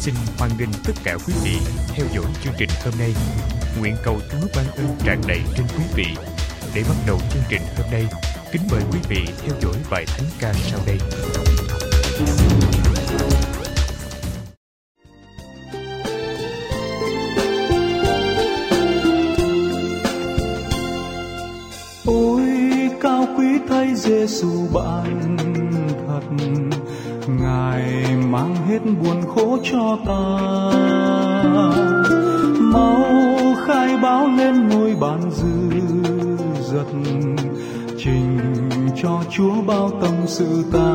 Xin hoan nghênh tất cả quý vị theo dõi chương trình hôm nay. Nguyện cầu Chúa ban ơn tràn đầy trên quý vị. Để bắt đầu chương trình hôm nay, kính mời quý vị theo dõi bài thánh ca sau đây. cho ta. Mau khai báo lên ngôi bàn dư dật trình cho chúa bao tâm sự ta.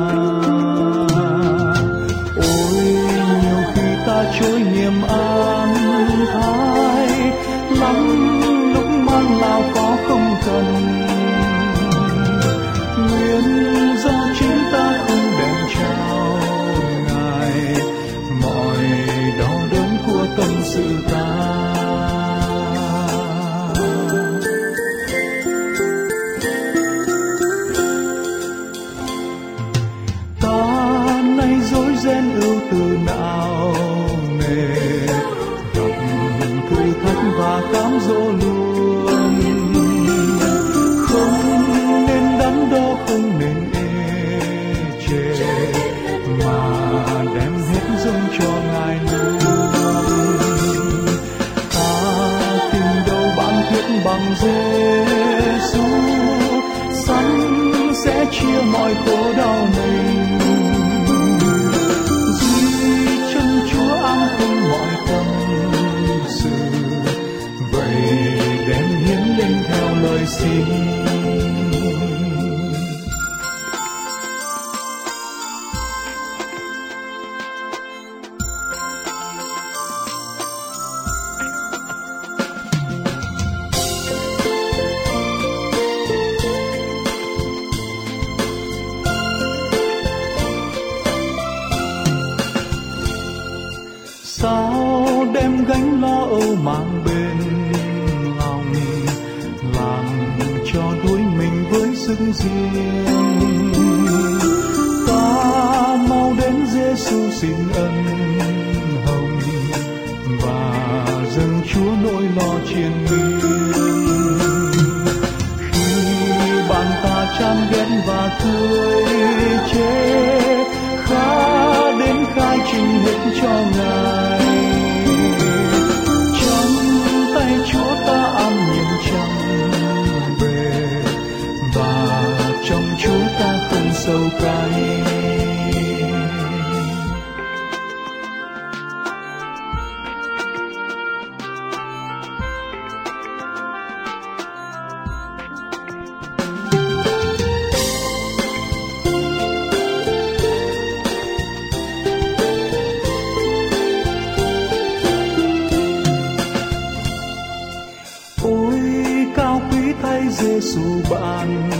สู่บ้าน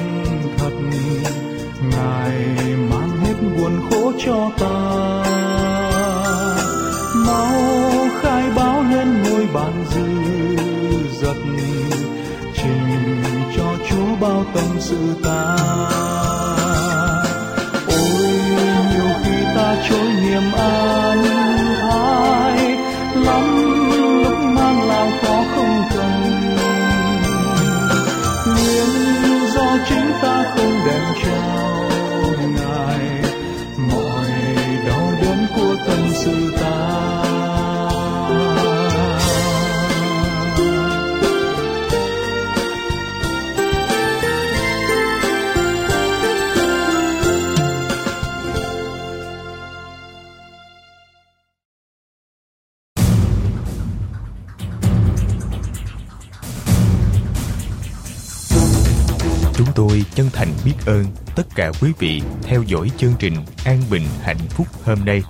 vị theo dõi chương trình An Bình Hạnh Phúc hôm nay.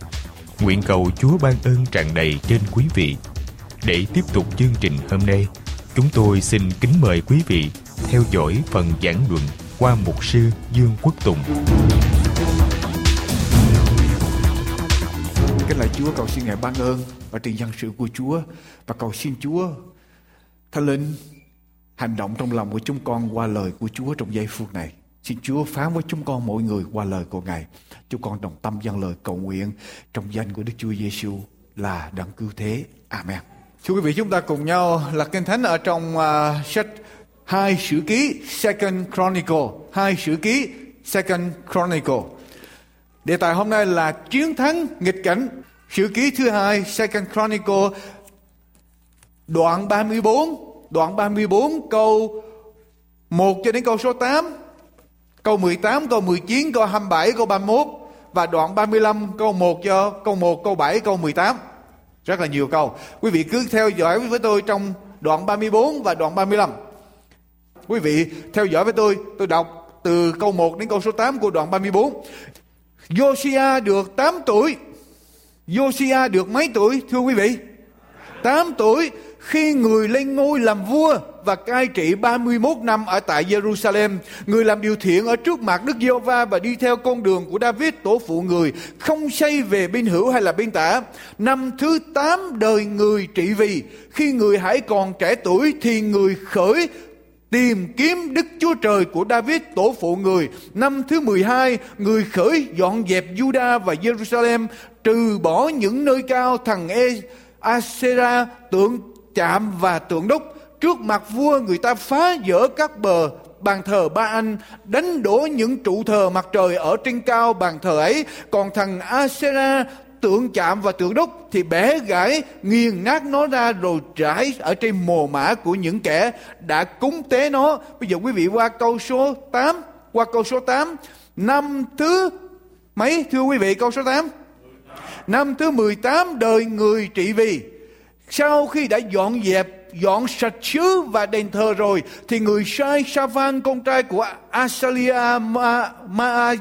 Nguyện cầu Chúa ban ơn tràn đầy trên quý vị. Để tiếp tục chương trình hôm nay, chúng tôi xin kính mời quý vị theo dõi phần giảng luận qua mục sư Dương Quốc Tùng. Kính lạy Chúa cầu xin Ngài ban ơn và truyền dân sự của Chúa và cầu xin Chúa Thánh Linh hành động trong lòng của chúng con qua lời của Chúa trong giây phút này. Xin Chúa phán với chúng con mỗi người qua lời của Ngài. Chúng con đồng tâm dâng lời cầu nguyện trong danh của Đức Chúa Giêsu là đấng cứu thế. Amen. Thưa quý vị, chúng ta cùng nhau lật kinh thánh ở trong uh, sách hai sử ký Second Chronicle, hai sử ký Second Chronicle. Đề tài hôm nay là chiến thắng nghịch cảnh. Sử ký thứ hai Second Chronicle đoạn 34, đoạn 34 câu 1 cho đến câu số 8, câu 18, câu 19, câu 27, câu 31 và đoạn 35 câu 1 cho câu 1, câu 7, câu 18. Rất là nhiều câu. Quý vị cứ theo dõi với tôi trong đoạn 34 và đoạn 35. Quý vị theo dõi với tôi, tôi đọc từ câu 1 đến câu số 8 của đoạn 34. Josiah được 8 tuổi. Josiah được mấy tuổi thưa quý vị? 8 tuổi khi người lên ngôi làm vua và cai trị 31 năm ở tại Jerusalem, người làm điều thiện ở trước mặt Đức giê va và đi theo con đường của David tổ phụ người, không xây về bên hữu hay là bên tả. Năm thứ 8 đời người trị vì, khi người hãy còn trẻ tuổi thì người khởi tìm kiếm Đức Chúa Trời của David tổ phụ người. Năm thứ 12, người khởi dọn dẹp Juda và Jerusalem, trừ bỏ những nơi cao thằng e Asera tượng chạm và tượng đúc. Trước mặt vua, người ta phá vỡ các bờ, bàn thờ ba anh, đánh đổ những trụ thờ mặt trời ở trên cao bàn thờ ấy. Còn thằng Asera tượng chạm và tượng đúc thì bẻ gãy, nghiền nát nó ra rồi trải ở trên mồ mã của những kẻ đã cúng tế nó. Bây giờ quý vị qua câu số 8 qua câu số 8 năm thứ mấy, thưa quý vị, câu số 8 năm thứ 18 đời người trị vì sau khi đã dọn dẹp dọn sạch chứa và đền thờ rồi thì người sai Savan con trai của Asalia Ma, Ma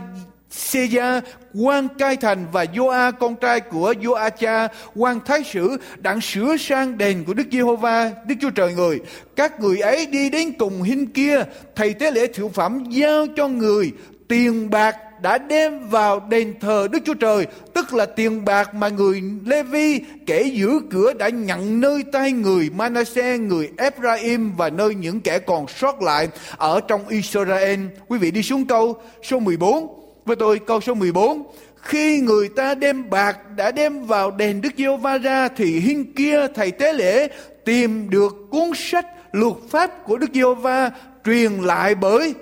quan cai thành và Joa con trai của Joacha quan thái sử đặng sửa sang đền của Đức Giê-hô-va Đức Chúa Trời người. Các người ấy đi đến cùng hình kia thầy tế lễ thiệu phẩm giao cho người tiền bạc đã đem vào đền thờ Đức Chúa Trời, tức là tiền bạc mà người Lê-vi kẻ giữ cửa đã nhận nơi tay người Manasseh, người Ephraim và nơi những kẻ còn sót lại ở trong Israel. Quý vị đi xuống câu số 14 với tôi câu số 14. Khi người ta đem bạc đã đem vào đền Đức Giê-hô-va ra thì hiên kia thầy tế lễ tìm được cuốn sách luật pháp của Đức Giê-hô-va truyền lại bởi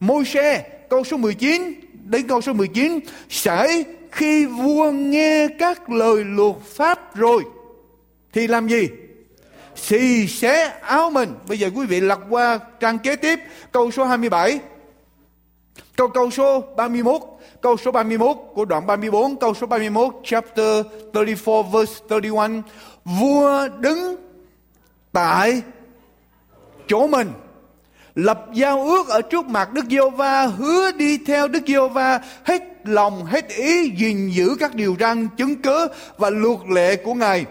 Môi-se câu số 19 đến câu số 19 sẽ khi vua nghe các lời luật pháp rồi, thì làm gì? Xì xé áo mình. Bây giờ quý vị lật qua trang kế tiếp, câu số 27 câu câu số 31 câu số 31 của đoạn 34 câu số 31 chapter 34 verse 31 vua đứng tại chỗ mình lập giao ước ở trước mặt Đức Giê Va hứa đi theo Đức Giê Va hết lòng, hết ý, gìn giữ các điều răn, chứng cớ và luật lệ của Ngài.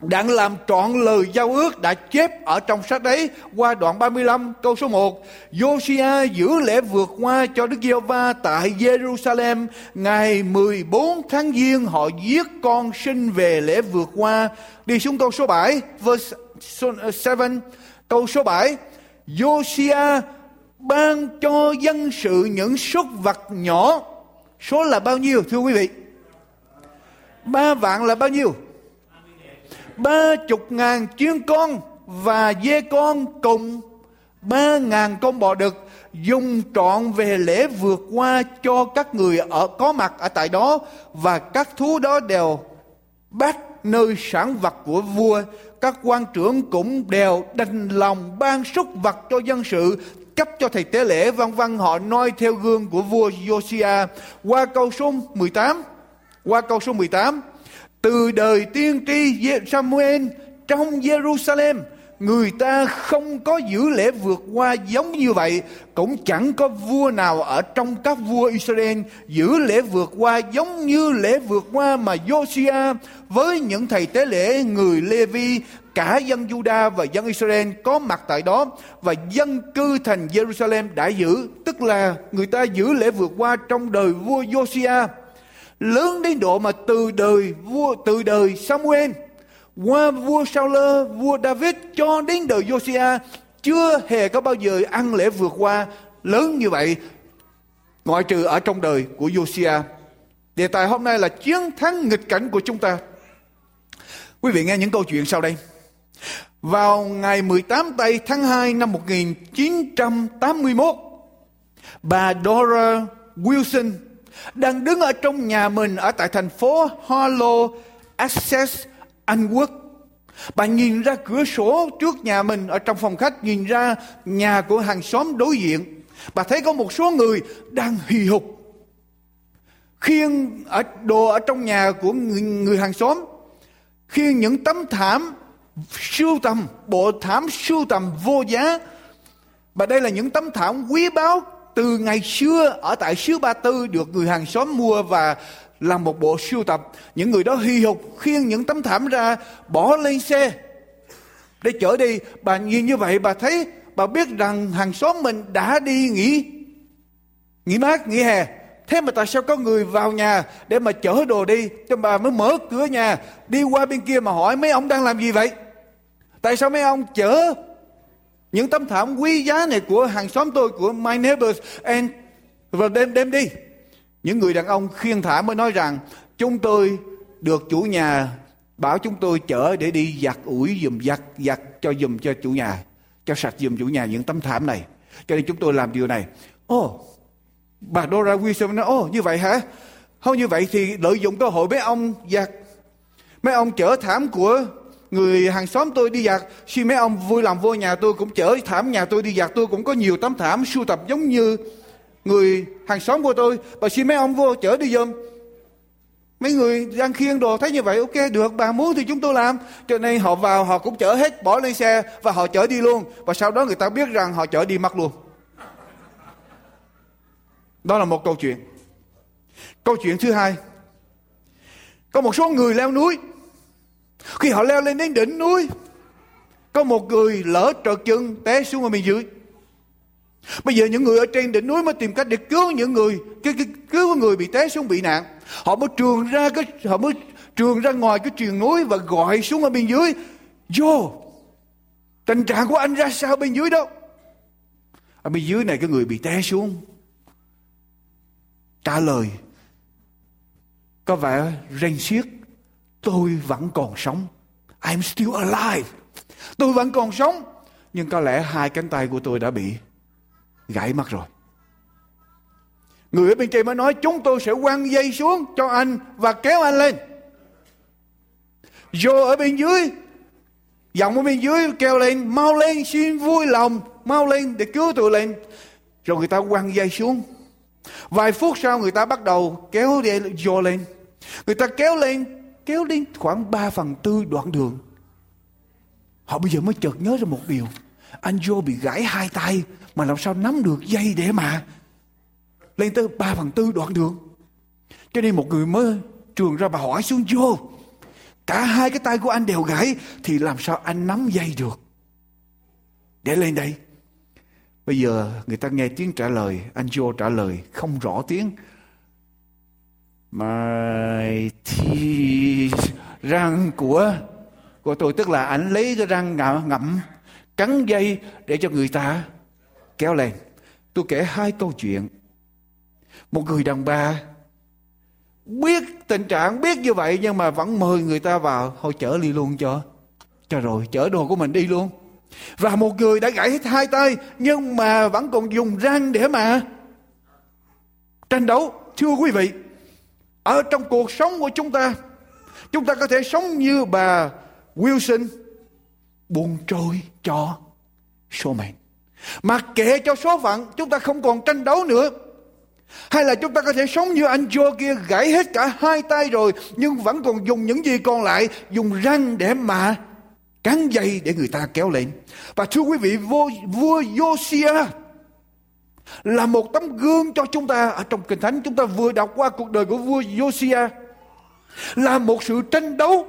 đang làm trọn lời giao ước đã chép ở trong sách đấy qua đoạn 35 câu số 1. Josia giữ lễ vượt qua cho Đức Giê-hô-va tại Jerusalem ngày 14 tháng Giêng, họ giết con sinh về lễ vượt qua. Đi xuống câu số 7 verse 7 câu số 7 Josia ban cho dân sự những súc vật nhỏ. Số là bao nhiêu, thưa quý vị? Ba vạn là bao nhiêu? Ba chục ngàn chiên con và dê con cùng ba ngàn con bò đực dùng trọn về lễ vượt qua cho các người ở, có mặt ở tại đó và các thú đó đều bắt nơi sản vật của vua, các quan trưởng cũng đều đành lòng ban súc vật cho dân sự, cấp cho thầy tế lễ vân vân họ noi theo gương của vua Josiah qua câu số 18 qua câu số 18 từ đời tiên tri Samuel trong Jerusalem người ta không có giữ lễ vượt qua giống như vậy, cũng chẳng có vua nào ở trong các vua Israel giữ lễ vượt qua giống như lễ vượt qua mà Josiah với những thầy tế lễ, người Levi, cả dân Juda và dân Israel có mặt tại đó và dân cư thành Jerusalem đã giữ. Tức là người ta giữ lễ vượt qua trong đời vua Josiah lớn đến độ mà từ đời vua, từ đời Samuel qua vua Saul, vua David cho đến đời Josiah chưa hề có bao giờ ăn lễ vượt qua lớn như vậy ngoại trừ ở trong đời của Josiah. Đề tài hôm nay là chiến thắng nghịch cảnh của chúng ta. Quý vị nghe những câu chuyện sau đây. Vào ngày 18 tây tháng 2 năm 1981, bà Dora Wilson đang đứng ở trong nhà mình ở tại thành phố Harlow, Essex, anh Quốc. Bà nhìn ra cửa sổ trước nhà mình ở trong phòng khách nhìn ra nhà của hàng xóm đối diện. Bà thấy có một số người đang hì hục khiêng ở đồ ở trong nhà của người, người hàng xóm khiêng những tấm thảm sưu tầm bộ thảm sưu tầm vô giá và đây là những tấm thảm quý báu từ ngày xưa ở tại xứ Ba Tư được người hàng xóm mua và làm một bộ sưu tập. Những người đó hy hục, khiêng những tấm thảm ra, bỏ lên xe. Để chở đi. Bà nhìn như vậy, bà thấy, bà biết rằng hàng xóm mình đã đi nghỉ. Nghỉ mát, nghỉ hè. Thế mà tại sao có người vào nhà để mà chở đồ đi? Cho bà mới mở cửa nhà, đi qua bên kia mà hỏi, mấy ông đang làm gì vậy? Tại sao mấy ông chở những tấm thảm quý giá này của hàng xóm tôi, của my neighbors, and, và đem đem đi? Những người đàn ông khiên thả mới nói rằng chúng tôi được chủ nhà bảo chúng tôi chở để đi giặt ủi dùm giặt giặt cho dùm cho chủ nhà cho sạch dùm chủ nhà những tấm thảm này. Cho nên chúng tôi làm điều này. Ồ oh, bà Dora Wilson nói ồ oh, như vậy hả? Không như vậy thì lợi dụng cơ hội mấy ông giặt mấy ông chở thảm của người hàng xóm tôi đi giặt. Khi mấy ông vui lòng vô nhà tôi cũng chở thảm nhà tôi đi giặt. Tôi cũng có nhiều tấm thảm sưu tập giống như người hàng xóm của tôi và xin mấy ông vô chở đi giùm. Mấy người đang khiêng đồ thấy như vậy, ok, được, bà muốn thì chúng tôi làm. Cho nên họ vào, họ cũng chở hết, bỏ lên xe và họ chở đi luôn. Và sau đó người ta biết rằng họ chở đi mất luôn. Đó là một câu chuyện. Câu chuyện thứ hai. Có một số người leo núi. Khi họ leo lên đến đỉnh núi, có một người lỡ trợt chân té xuống ở bên dưới bây giờ những người ở trên đỉnh núi mới tìm cách để cứu những người cái, cái, cứu người bị té xuống bị nạn. Họ mới trường ra cái họ mới trường ra ngoài cái truyền núi và gọi xuống ở bên dưới. Vô tình trạng của anh ra sao bên dưới đâu? Ở bên dưới này cái người bị té xuống. Trả lời có vẻ rên xiết tôi vẫn còn sống. I'm still alive. Tôi vẫn còn sống nhưng có lẽ hai cánh tay của tôi đã bị gãy mất rồi. Người ở bên trên mới nói, chúng tôi sẽ quăng dây xuống cho anh và kéo anh lên. Vô ở bên dưới, giọng ở bên dưới kêu lên, mau lên, xin vui lòng, mau lên để cứu tôi lên. Rồi người ta quăng dây xuống. Vài phút sau người ta bắt đầu kéo dây vô lên. Người ta kéo lên, kéo đến khoảng 3 phần tư đoạn đường. Họ bây giờ mới chợt nhớ ra một điều. Anh Joe bị gãy hai tay mà làm sao nắm được dây để mà lên tới 3 phần tư đoạn đường. Cho nên một người mới trường ra và hỏi xuống vô, Cả hai cái tay của anh đều gãy thì làm sao anh nắm dây được. Để lên đây. Bây giờ người ta nghe tiếng trả lời, anh vô trả lời không rõ tiếng My thì răng của của tôi tức là ảnh lấy cái răng ngậm, ngậm cắn dây để cho người ta kéo lên. Tôi kể hai câu chuyện. Một người đàn bà biết tình trạng biết như vậy nhưng mà vẫn mời người ta vào. Thôi chở đi luôn cho. Cho rồi, chở đồ của mình đi luôn. Và một người đã gãy hết hai tay nhưng mà vẫn còn dùng răng để mà tranh đấu. Thưa quý vị, ở trong cuộc sống của chúng ta chúng ta có thể sống như bà Wilson buông trôi cho số mệnh mặc kệ cho số phận chúng ta không còn tranh đấu nữa. Hay là chúng ta có thể sống như anh Joe kia gãy hết cả hai tay rồi nhưng vẫn còn dùng những gì còn lại dùng răng để mà cắn dây để người ta kéo lên. Và thưa quý vị, vua, vua Josiah là một tấm gương cho chúng ta. Ở trong kinh thánh chúng ta vừa đọc qua cuộc đời của vua Josiah là một sự tranh đấu.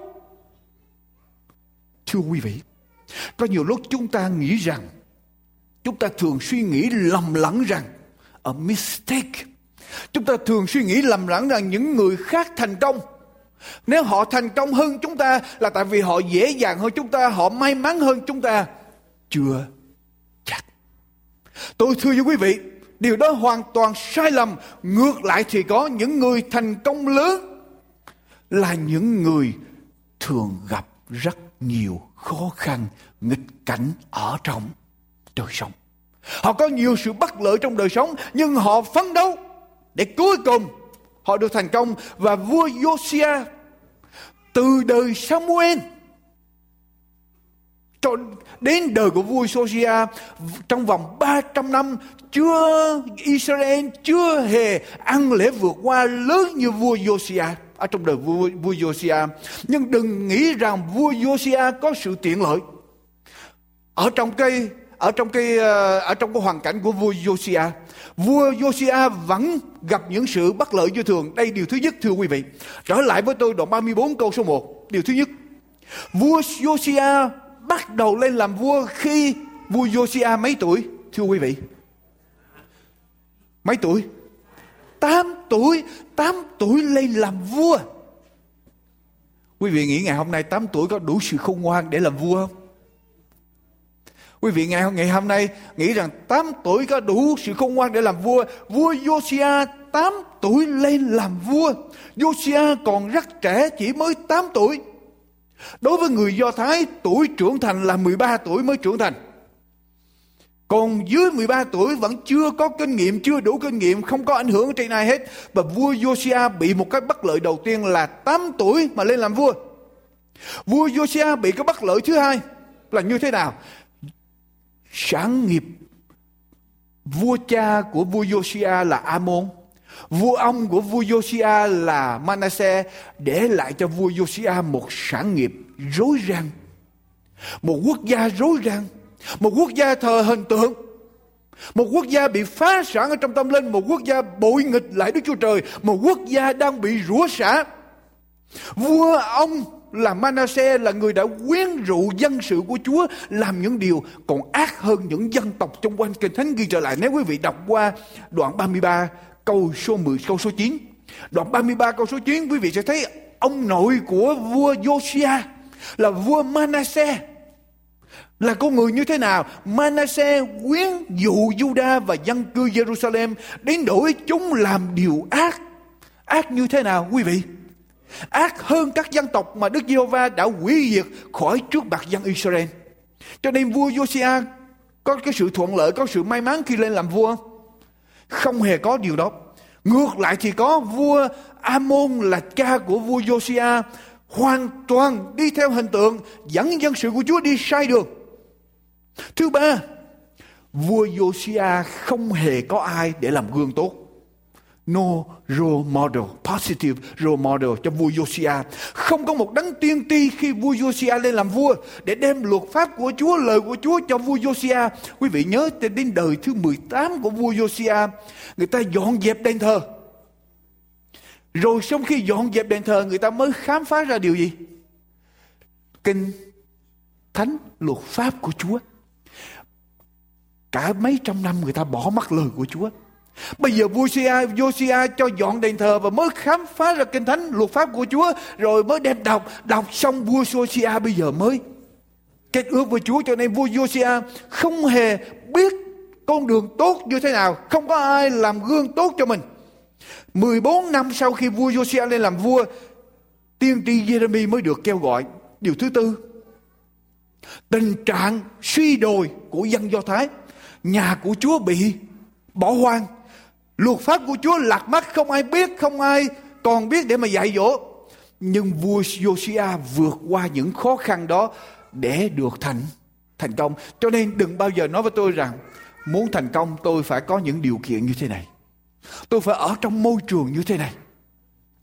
Thưa quý vị có nhiều lúc chúng ta nghĩ rằng chúng ta thường suy nghĩ lầm lẫn rằng, a mistake. Chúng ta thường suy nghĩ lầm lẫn rằng những người khác thành công. Nếu họ thành công hơn chúng ta là tại vì họ dễ dàng hơn chúng ta, họ may mắn hơn chúng ta. Chưa chắc. Tôi thưa với quý vị, điều đó hoàn toàn sai lầm. Ngược lại thì có những người thành công lớn là những người thường gặp rất nhiều khó khăn, nghịch cảnh ở trong đời sống họ có nhiều sự bất lợi trong đời sống nhưng họ phấn đấu để cuối cùng họ được thành công và vua Josiah từ đời Samuel cho đến đời của vua Josia trong vòng 300 năm chưa Israel chưa hề ăn lễ vượt qua lớn như vua Josiah ở trong đời vua, vua Josiah. Nhưng đừng nghĩ rằng vua Josiah có sự tiện lợi. Ở trong cây ở trong cái ờ, ở trong cái hoàn cảnh của vua Josia, vua Josia vẫn gặp những sự bất lợi như thường. Đây điều thứ nhất thưa quý vị. Trở lại với tôi đoạn 34 câu số 1. Điều thứ nhất. Vua Josia bắt đầu lên làm vua khi vua Josia mấy tuổi? Thưa quý vị. Mấy tuổi? 8 tuổi, 8 tuổi lên làm vua. Quý vị nghĩ ngày hôm nay 8 tuổi có đủ sự khôn ngoan để làm vua không? Quý vị ngày, ngày hôm nay nghĩ rằng 8 tuổi có đủ sự khôn ngoan để làm vua. Vua Josiah 8 tuổi lên làm vua. Josiah còn rất trẻ chỉ mới 8 tuổi. Đối với người Do Thái, tuổi trưởng thành là 13 tuổi mới trưởng thành. Còn dưới 13 tuổi vẫn chưa có kinh nghiệm, chưa đủ kinh nghiệm, không có ảnh hưởng trên ai hết. Và vua Josiah bị một cái bất lợi đầu tiên là 8 tuổi mà lên làm vua. Vua Josiah bị cái bất lợi thứ hai là như thế nào? Sáng nghiệp vua cha của vua Josiah là Amon. Vua ông của vua Josiah là Manasseh, để lại cho vua Josiah một sản nghiệp rối ren. Một quốc gia rối ren một quốc gia thờ hình tượng. Một quốc gia bị phá sản ở trong tâm linh. Một quốc gia bội nghịch lại Đức Chúa Trời. Một quốc gia đang bị rủa xả. Vua ông là Manasseh là người đã quyến rũ dân sự của Chúa, làm những điều còn ác hơn những dân tộc trong quanh kinh thánh ghi trở lại. Nếu quý vị đọc qua đoạn 33 câu số 10 câu số 9. Đoạn 33 câu số 9 quý vị sẽ thấy ông nội của vua Josiah là vua Manasseh là con người như thế nào? Manasseh quyến dụ Juda và dân cư Jerusalem đến đổi chúng làm điều ác. Ác như thế nào, quý vị? Ác hơn các dân tộc mà Đức Giê-hô-va đã hủy diệt khỏi trước mặt dân Israel. Cho nên vua Josiah có cái sự thuận lợi, có sự may mắn khi lên làm vua. Không hề có điều đó. Ngược lại thì có vua Amon là cha của vua Josiah hoàn toàn đi theo hình tượng dẫn dân sự của Chúa đi sai đường. Thứ ba, vua Josiah không hề có ai để làm gương tốt. No role model, positive role model cho vua Josiah. Không có một đấng tiên tri khi vua Josiah lên làm vua để đem luật pháp của Chúa, lời của Chúa cho vua Josiah. Quý vị nhớ đến đời thứ 18 của vua Josiah, người ta dọn dẹp đền thờ. Rồi sau khi dọn dẹp đền thờ, người ta mới khám phá ra điều gì? Kinh thánh luật pháp của Chúa cả mấy trăm năm người ta bỏ mất lời của Chúa. Bây giờ vua Sia, Josiah cho dọn đền thờ và mới khám phá ra kinh thánh luật pháp của Chúa rồi mới đem đọc, đọc xong vua Josia bây giờ mới kết ước với Chúa cho nên vua Josia không hề biết con đường tốt như thế nào, không có ai làm gương tốt cho mình. 14 năm sau khi vua Josia lên làm vua, tiên tri Jeremy mới được kêu gọi. Điều thứ tư, tình trạng suy đồi của dân Do Thái nhà của Chúa bị bỏ hoang. Luật pháp của Chúa lạc mắt không ai biết, không ai còn biết để mà dạy dỗ. Nhưng vua Josiah vượt qua những khó khăn đó để được thành thành công. Cho nên đừng bao giờ nói với tôi rằng muốn thành công tôi phải có những điều kiện như thế này. Tôi phải ở trong môi trường như thế này.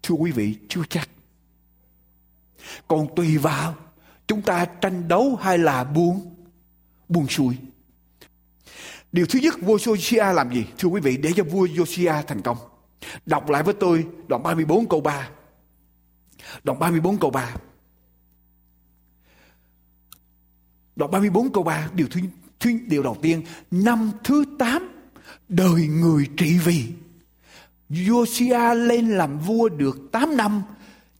Thưa quý vị, chưa chắc. Còn tùy vào chúng ta tranh đấu hay là buông buông xuôi điều thứ nhất vua Josiah làm gì? Thưa quý vị để cho vua Josiah thành công. Đọc lại với tôi đoạn 34 câu 3 đoạn 34 câu 3 đoạn 34 câu 3 điều thứ, thứ điều đầu tiên. Năm thứ 8 đời người trị vì. Josiah lên làm vua được 8 năm.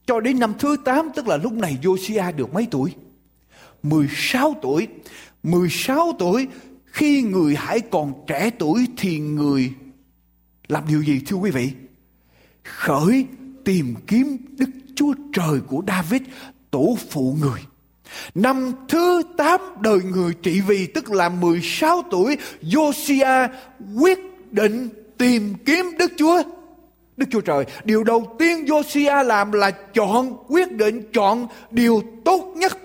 Cho đến năm thứ 8 tức là lúc này Josiah được mấy tuổi? 16 tuổi. 16 tuổi khi người hãy còn trẻ tuổi thì người làm điều gì thưa quý vị? Khởi tìm kiếm Đức Chúa Trời của David, tổ phụ người. Năm thứ 8 đời người trị vì tức là 16 tuổi, Josiah quyết định tìm kiếm Đức Chúa Đức Chúa Trời, điều đầu tiên Josiah làm là chọn, quyết định chọn điều tốt nhất.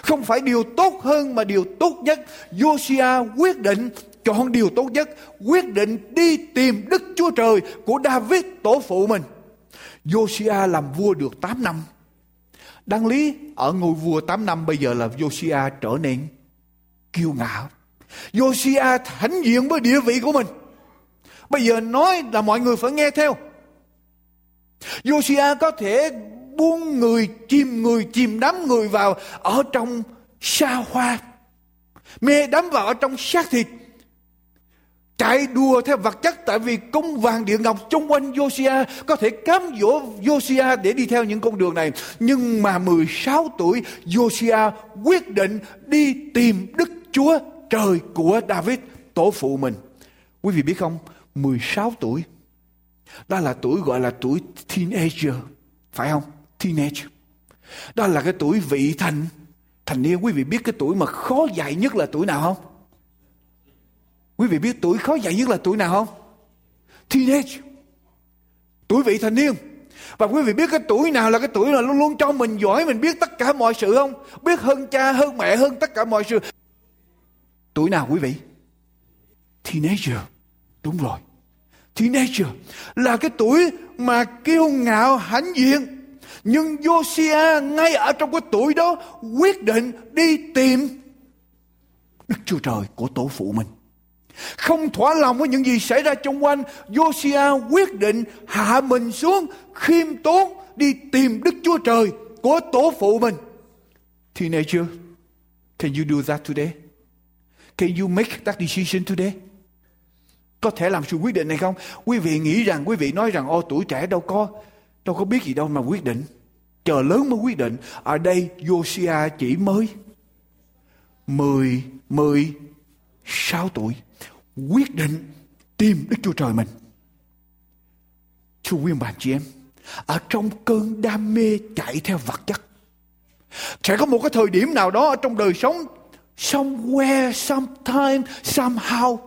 Không phải điều tốt hơn mà điều tốt nhất. Josia quyết định chọn điều tốt nhất, quyết định đi tìm Đức Chúa Trời của David tổ phụ mình. Josia làm vua được 8 năm. Đáng lý ở ngôi vua 8 năm bây giờ là Josia trở nên kiêu ngạo. Josia hãnh diện với địa vị của mình. Bây giờ nói là mọi người phải nghe theo. Josia có thể buông người, chìm người, chìm đắm người vào ở trong xa hoa. Mê đắm vào ở trong xác thịt. Chạy đua theo vật chất tại vì cung vàng địa ngọc xung quanh Josiah có thể cám dỗ Josiah để đi theo những con đường này. Nhưng mà 16 tuổi Josiah quyết định đi tìm Đức Chúa trời của David tổ phụ mình. Quý vị biết không, 16 tuổi. Đó là tuổi gọi là tuổi teenager, phải không? Teenage. Đó là cái tuổi vị thành thành niên. Quý vị biết cái tuổi mà khó dạy nhất là tuổi nào không? Quý vị biết tuổi khó dạy nhất là tuổi nào không? Teenage. Tuổi vị thành niên. Và quý vị biết cái tuổi nào là cái tuổi là luôn luôn cho mình giỏi, mình biết tất cả mọi sự không? Biết hơn cha, hơn mẹ, hơn tất cả mọi sự. Tuổi nào quý vị? Teenager. Đúng rồi. Teenager là cái tuổi mà kiêu ngạo hãnh diện. Nhưng Josiah ngay ở trong cái tuổi đó quyết định đi tìm Đức Chúa Trời của tổ phụ mình. Không thỏa lòng với những gì xảy ra xung quanh, Josiah quyết định hạ mình xuống khiêm tốn đi tìm Đức Chúa Trời của tổ phụ mình. Teenager, can you do that today? Can you make that decision today? có thể làm sự quyết định này không quý vị nghĩ rằng quý vị nói rằng ô tuổi trẻ đâu có đâu có biết gì đâu mà quyết định. Chờ lớn mới quyết định. Ở đây Josiah chỉ mới mười mười sáu tuổi. Quyết định tìm Đức Chúa Trời mình. Thưa quý bạn chị em, ở trong cơn đam mê chạy theo vật chất, sẽ có một cái thời điểm nào đó ở trong đời sống, somewhere, sometime, somehow,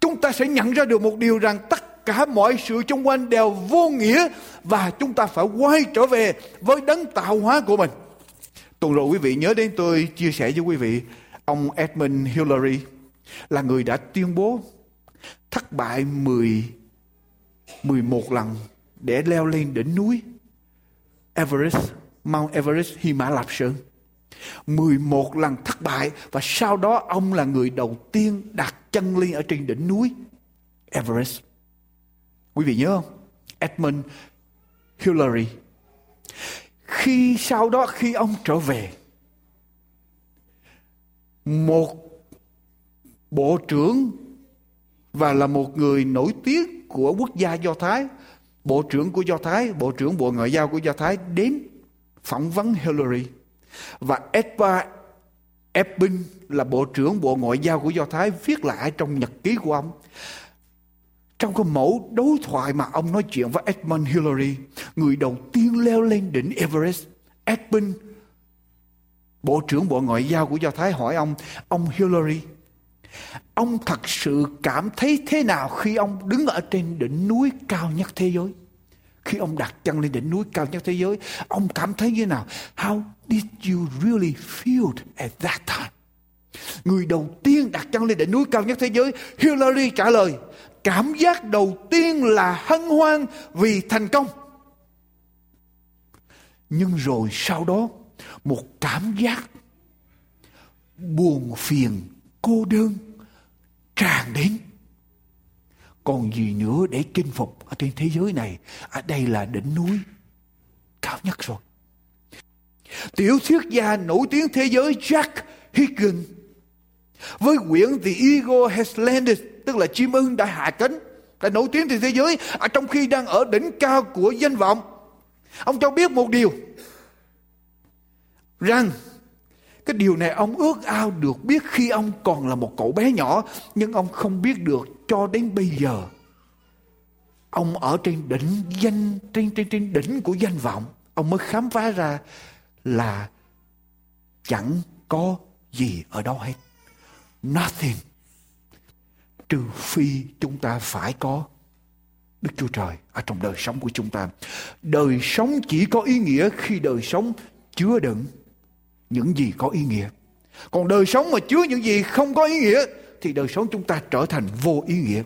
chúng ta sẽ nhận ra được một điều rằng tất cả mọi sự xung quanh đều vô nghĩa và chúng ta phải quay trở về với đấng tạo hóa của mình. Tuần rồi quý vị nhớ đến tôi chia sẻ với quý vị ông Edmund Hillary là người đã tuyên bố thất bại 10 11 lần để leo lên đỉnh núi Everest, Mount Everest, Hy Mã Lạp Sơn. 11 lần thất bại và sau đó ông là người đầu tiên đặt chân lên ở trên đỉnh núi Everest. Quý vị nhớ không? Edmund Hillary. Khi sau đó khi ông trở về một bộ trưởng và là một người nổi tiếng của quốc gia Do Thái, bộ trưởng của Do Thái, bộ trưởng bộ ngoại giao của Do Thái đến phỏng vấn Hillary và Edward Epping là Bộ trưởng Bộ Ngoại giao của Do Thái viết lại trong nhật ký của ông. Trong cái mẫu đối thoại mà ông nói chuyện với Edmund Hillary, người đầu tiên leo lên đỉnh Everest, Edmund, Bộ trưởng Bộ Ngoại giao của Do Thái hỏi ông, ông Hillary, ông thật sự cảm thấy thế nào khi ông đứng ở trên đỉnh núi cao nhất thế giới? Khi ông đặt chân lên đỉnh núi cao nhất thế giới, ông cảm thấy như thế nào? How did you really feel at that time? Người đầu tiên đặt chân lên đỉnh núi cao nhất thế giới, Hillary trả lời, cảm giác đầu tiên là hân hoan vì thành công. Nhưng rồi sau đó, một cảm giác buồn phiền cô đơn tràn đến. Còn gì nữa để chinh phục ở trên thế giới này? Ở đây là đỉnh núi cao nhất rồi. Tiểu thuyết gia nổi tiếng thế giới Jack Higgins với quyển The Eagle Has Landed tức là chim ưng đã hạ cánh, đã nổi tiếng trên thế giới ở trong khi đang ở đỉnh cao của danh vọng. Ông cho biết một điều, rằng cái điều này ông ước ao được biết khi ông còn là một cậu bé nhỏ, nhưng ông không biết được cho đến bây giờ ông ở trên đỉnh danh, trên trên trên đỉnh của danh vọng, ông mới khám phá ra là chẳng có gì ở đâu hết. Nothing trừ phi chúng ta phải có Đức Chúa Trời ở trong đời sống của chúng ta. Đời sống chỉ có ý nghĩa khi đời sống chứa đựng những gì có ý nghĩa. Còn đời sống mà chứa những gì không có ý nghĩa thì đời sống chúng ta trở thành vô ý nghĩa.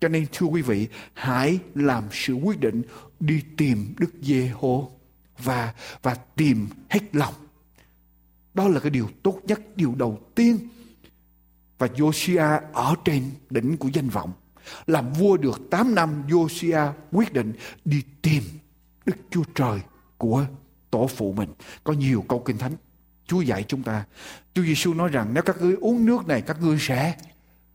Cho nên thưa quý vị, hãy làm sự quyết định đi tìm Đức Giê-hô và và tìm hết lòng. Đó là cái điều tốt nhất, điều đầu tiên. Và Josiah ở trên đỉnh của danh vọng. Làm vua được 8 năm, Josiah quyết định đi tìm Đức Chúa Trời của tổ phụ mình. Có nhiều câu kinh thánh Chúa dạy chúng ta. Chúa Giêsu nói rằng nếu các ngươi uống nước này các ngươi sẽ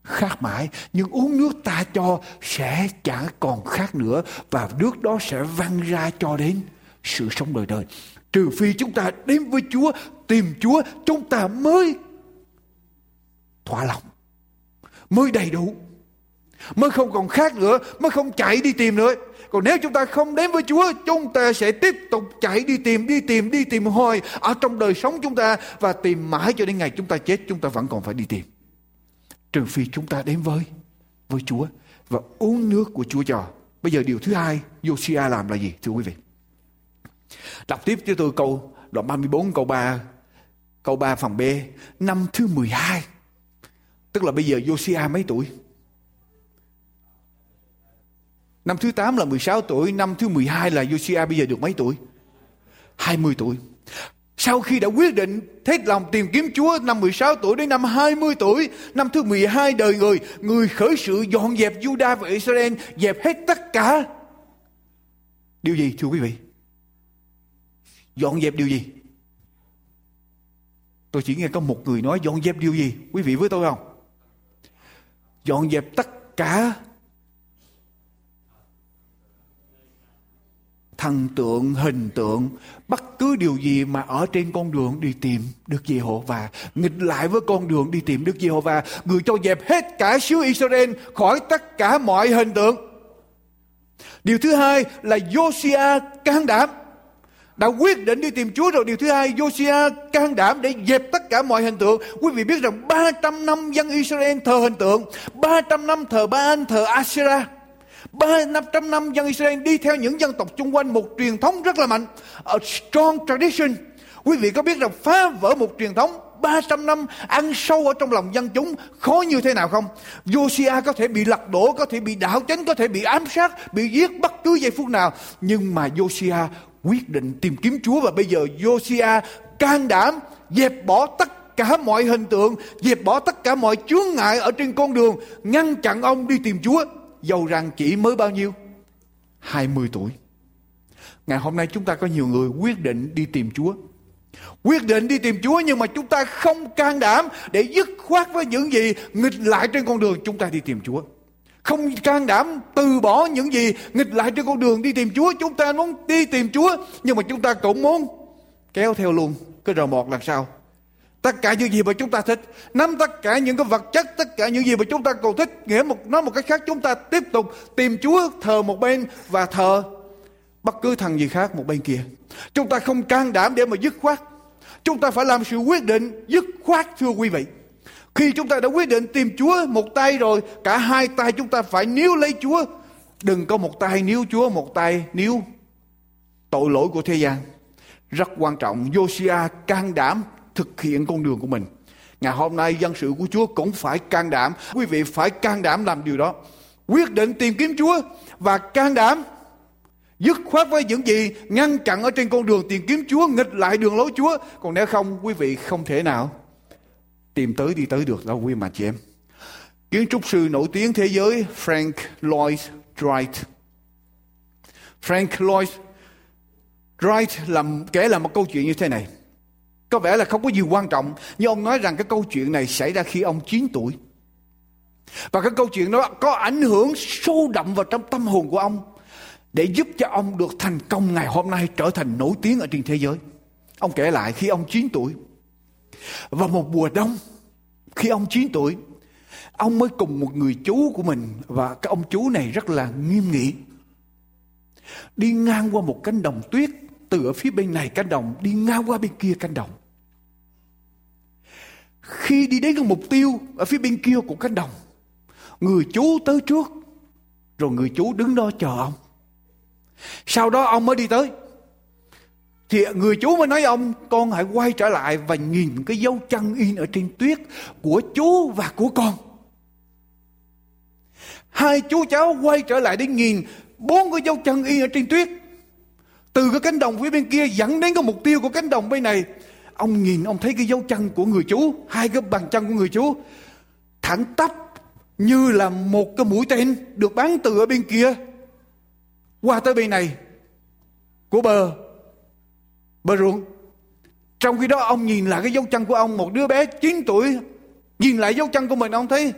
khát mãi. Nhưng uống nước ta cho sẽ chẳng còn khát nữa. Và nước đó sẽ văng ra cho đến sự sống đời đời. Trừ phi chúng ta đến với Chúa, tìm Chúa, chúng ta mới thỏa lòng. Mới đầy đủ. Mới không còn khác nữa, mới không chạy đi tìm nữa. Còn nếu chúng ta không đến với Chúa, chúng ta sẽ tiếp tục chạy đi tìm, đi tìm, đi tìm hoài ở trong đời sống chúng ta và tìm mãi cho đến ngày chúng ta chết, chúng ta vẫn còn phải đi tìm. Trừ phi chúng ta đến với với Chúa và uống nước của Chúa cho. Bây giờ điều thứ hai Josiah làm là gì thưa quý vị? Đọc tiếp cho tôi câu đoạn 34 câu 3 câu 3 phần B năm thứ 12 tức là bây giờ Josiah mấy tuổi? Năm thứ 8 là 16 tuổi, năm thứ 12 là Josiah bây giờ được mấy tuổi? 20 tuổi. Sau khi đã quyết định hết lòng tìm kiếm Chúa năm 16 tuổi đến năm 20 tuổi, năm thứ 12 đời người, người khởi sự dọn dẹp Judah và Israel, dẹp hết tất cả. Điều gì thưa quý vị? Dọn dẹp điều gì? Tôi chỉ nghe có một người nói dọn dẹp điều gì? Quý vị với tôi không? Dọn dẹp tất cả thần tượng, hình tượng, bất cứ điều gì mà ở trên con đường đi tìm Đức Giê-hô-va, nghịch lại với con đường đi tìm Đức Giê-hô-va, người cho dẹp hết cả xứ Israel khỏi tất cả mọi hình tượng. Điều thứ hai là Josiah can đảm đã quyết định đi tìm Chúa rồi. Điều thứ hai, Josiah can đảm để dẹp tất cả mọi hình tượng. Quý vị biết rằng 300 năm dân Israel thờ hình tượng, 300 năm thờ Baal, thờ Asherah. Ba năm trăm năm dân Israel đi theo những dân tộc chung quanh một truyền thống rất là mạnh. A strong tradition. Quý vị có biết rằng phá vỡ một truyền thống 300 năm ăn sâu ở trong lòng dân chúng khó như thế nào không? Josiah có thể bị lật đổ, có thể bị đảo chánh, có thể bị ám sát, bị giết bất cứ giây phút nào. Nhưng mà Josiah quyết định tìm kiếm Chúa và bây giờ Josiah can đảm dẹp bỏ tất cả mọi hình tượng, dẹp bỏ tất cả mọi chướng ngại ở trên con đường, ngăn chặn ông đi tìm Chúa dầu rằng chỉ mới bao nhiêu? 20 tuổi. Ngày hôm nay chúng ta có nhiều người quyết định đi tìm Chúa. Quyết định đi tìm Chúa nhưng mà chúng ta không can đảm để dứt khoát với những gì nghịch lại trên con đường chúng ta đi tìm Chúa. Không can đảm từ bỏ những gì nghịch lại trên con đường đi tìm Chúa. Chúng ta muốn đi tìm Chúa, nhưng mà chúng ta cũng muốn kéo theo luôn cái rờ mọt làm sao tất cả những gì mà chúng ta thích, nắm tất cả những cái vật chất, tất cả những gì mà chúng ta cầu thích, nghĩa một, nói một cách khác, chúng ta tiếp tục tìm Chúa thờ một bên và thờ bất cứ thằng gì khác một bên kia. Chúng ta không can đảm để mà dứt khoát. Chúng ta phải làm sự quyết định dứt khoát, thưa quý vị khi chúng ta đã quyết định tìm Chúa một tay rồi cả hai tay chúng ta phải níu lấy Chúa đừng có một tay níu Chúa một tay níu tội lỗi của thế gian rất quan trọng Josiah can đảm thực hiện con đường của mình. Ngày hôm nay dân sự của Chúa cũng phải can đảm. Quý vị phải can đảm làm điều đó. Quyết định tìm kiếm Chúa và can đảm Dứt khoát với những gì ngăn chặn ở trên con đường tìm kiếm Chúa, nghịch lại đường lối Chúa. Còn nếu không, quý vị không thể nào tìm tới đi tới được đâu quý mà chị em. Kiến trúc sư nổi tiếng thế giới Frank Lloyd Wright. Frank Lloyd Wright làm kể là một câu chuyện như thế này. Có vẻ là không có gì quan trọng, nhưng ông nói rằng cái câu chuyện này xảy ra khi ông 9 tuổi. Và cái câu chuyện đó có ảnh hưởng sâu đậm vào trong tâm hồn của ông để giúp cho ông được thành công ngày hôm nay trở thành nổi tiếng ở trên thế giới. Ông kể lại khi ông 9 tuổi. Vào một mùa đông, khi ông 9 tuổi, ông mới cùng một người chú của mình và cái ông chú này rất là nghiêm nghị. Đi ngang qua một cánh đồng tuyết từ ở phía bên này cánh đồng đi ngang qua bên kia cánh đồng. Khi đi đến cái mục tiêu ở phía bên kia của cánh đồng, người chú tới trước, rồi người chú đứng đó chờ ông. Sau đó ông mới đi tới. Thì người chú mới nói ông con hãy quay trở lại và nhìn cái dấu chân in ở trên tuyết của chú và của con. Hai chú cháu quay trở lại để nhìn bốn cái dấu chân in ở trên tuyết. Từ cái cánh đồng phía bên kia dẫn đến cái mục tiêu của cánh đồng bên này. Ông nhìn ông thấy cái dấu chân của người chú, hai cái bàn chân của người chú thẳng tắp như là một cái mũi tên được bắn từ ở bên kia qua tới bên này của bờ bờ ruộng trong khi đó, ông nhìn lại cái dấu chân của ông, một đứa bé 9 tuổi, nhìn lại dấu chân của mình, ông thấy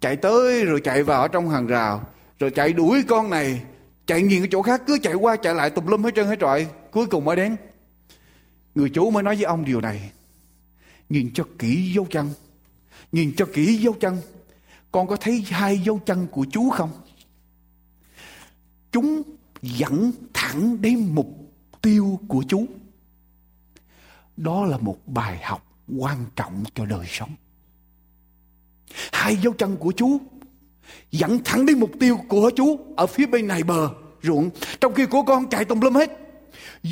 chạy tới, rồi chạy vào trong hàng rào, rồi chạy đuổi con này, chạy nhìn cái chỗ khác, cứ chạy qua chạy lại tùm lum hết trơn hết trọi, cuối cùng mới đến. Người chủ mới nói với ông điều này, nhìn cho kỹ dấu chân, nhìn cho kỹ dấu chân, con có thấy hai dấu chân của chú không? Chúng dẫn thẳng đến mục tiêu của chú đó là một bài học quan trọng cho đời sống. Hai dấu chân của chú dẫn thẳng đến mục tiêu của chú ở phía bên này bờ ruộng. Trong khi của con chạy tùm lum hết,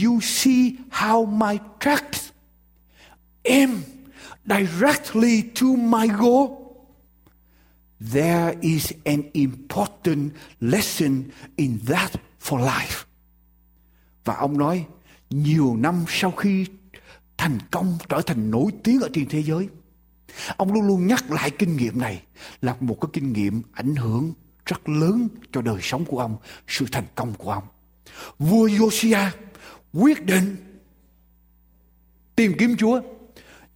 you see how my tracks aim directly to my goal. There is an important lesson in that for life. Và ông nói, nhiều năm sau khi thành công trở thành nổi tiếng ở trên thế giới, ông luôn luôn nhắc lại kinh nghiệm này là một cái kinh nghiệm ảnh hưởng rất lớn cho đời sống của ông, sự thành công của ông. Vua Josiah quyết định tìm kiếm Chúa,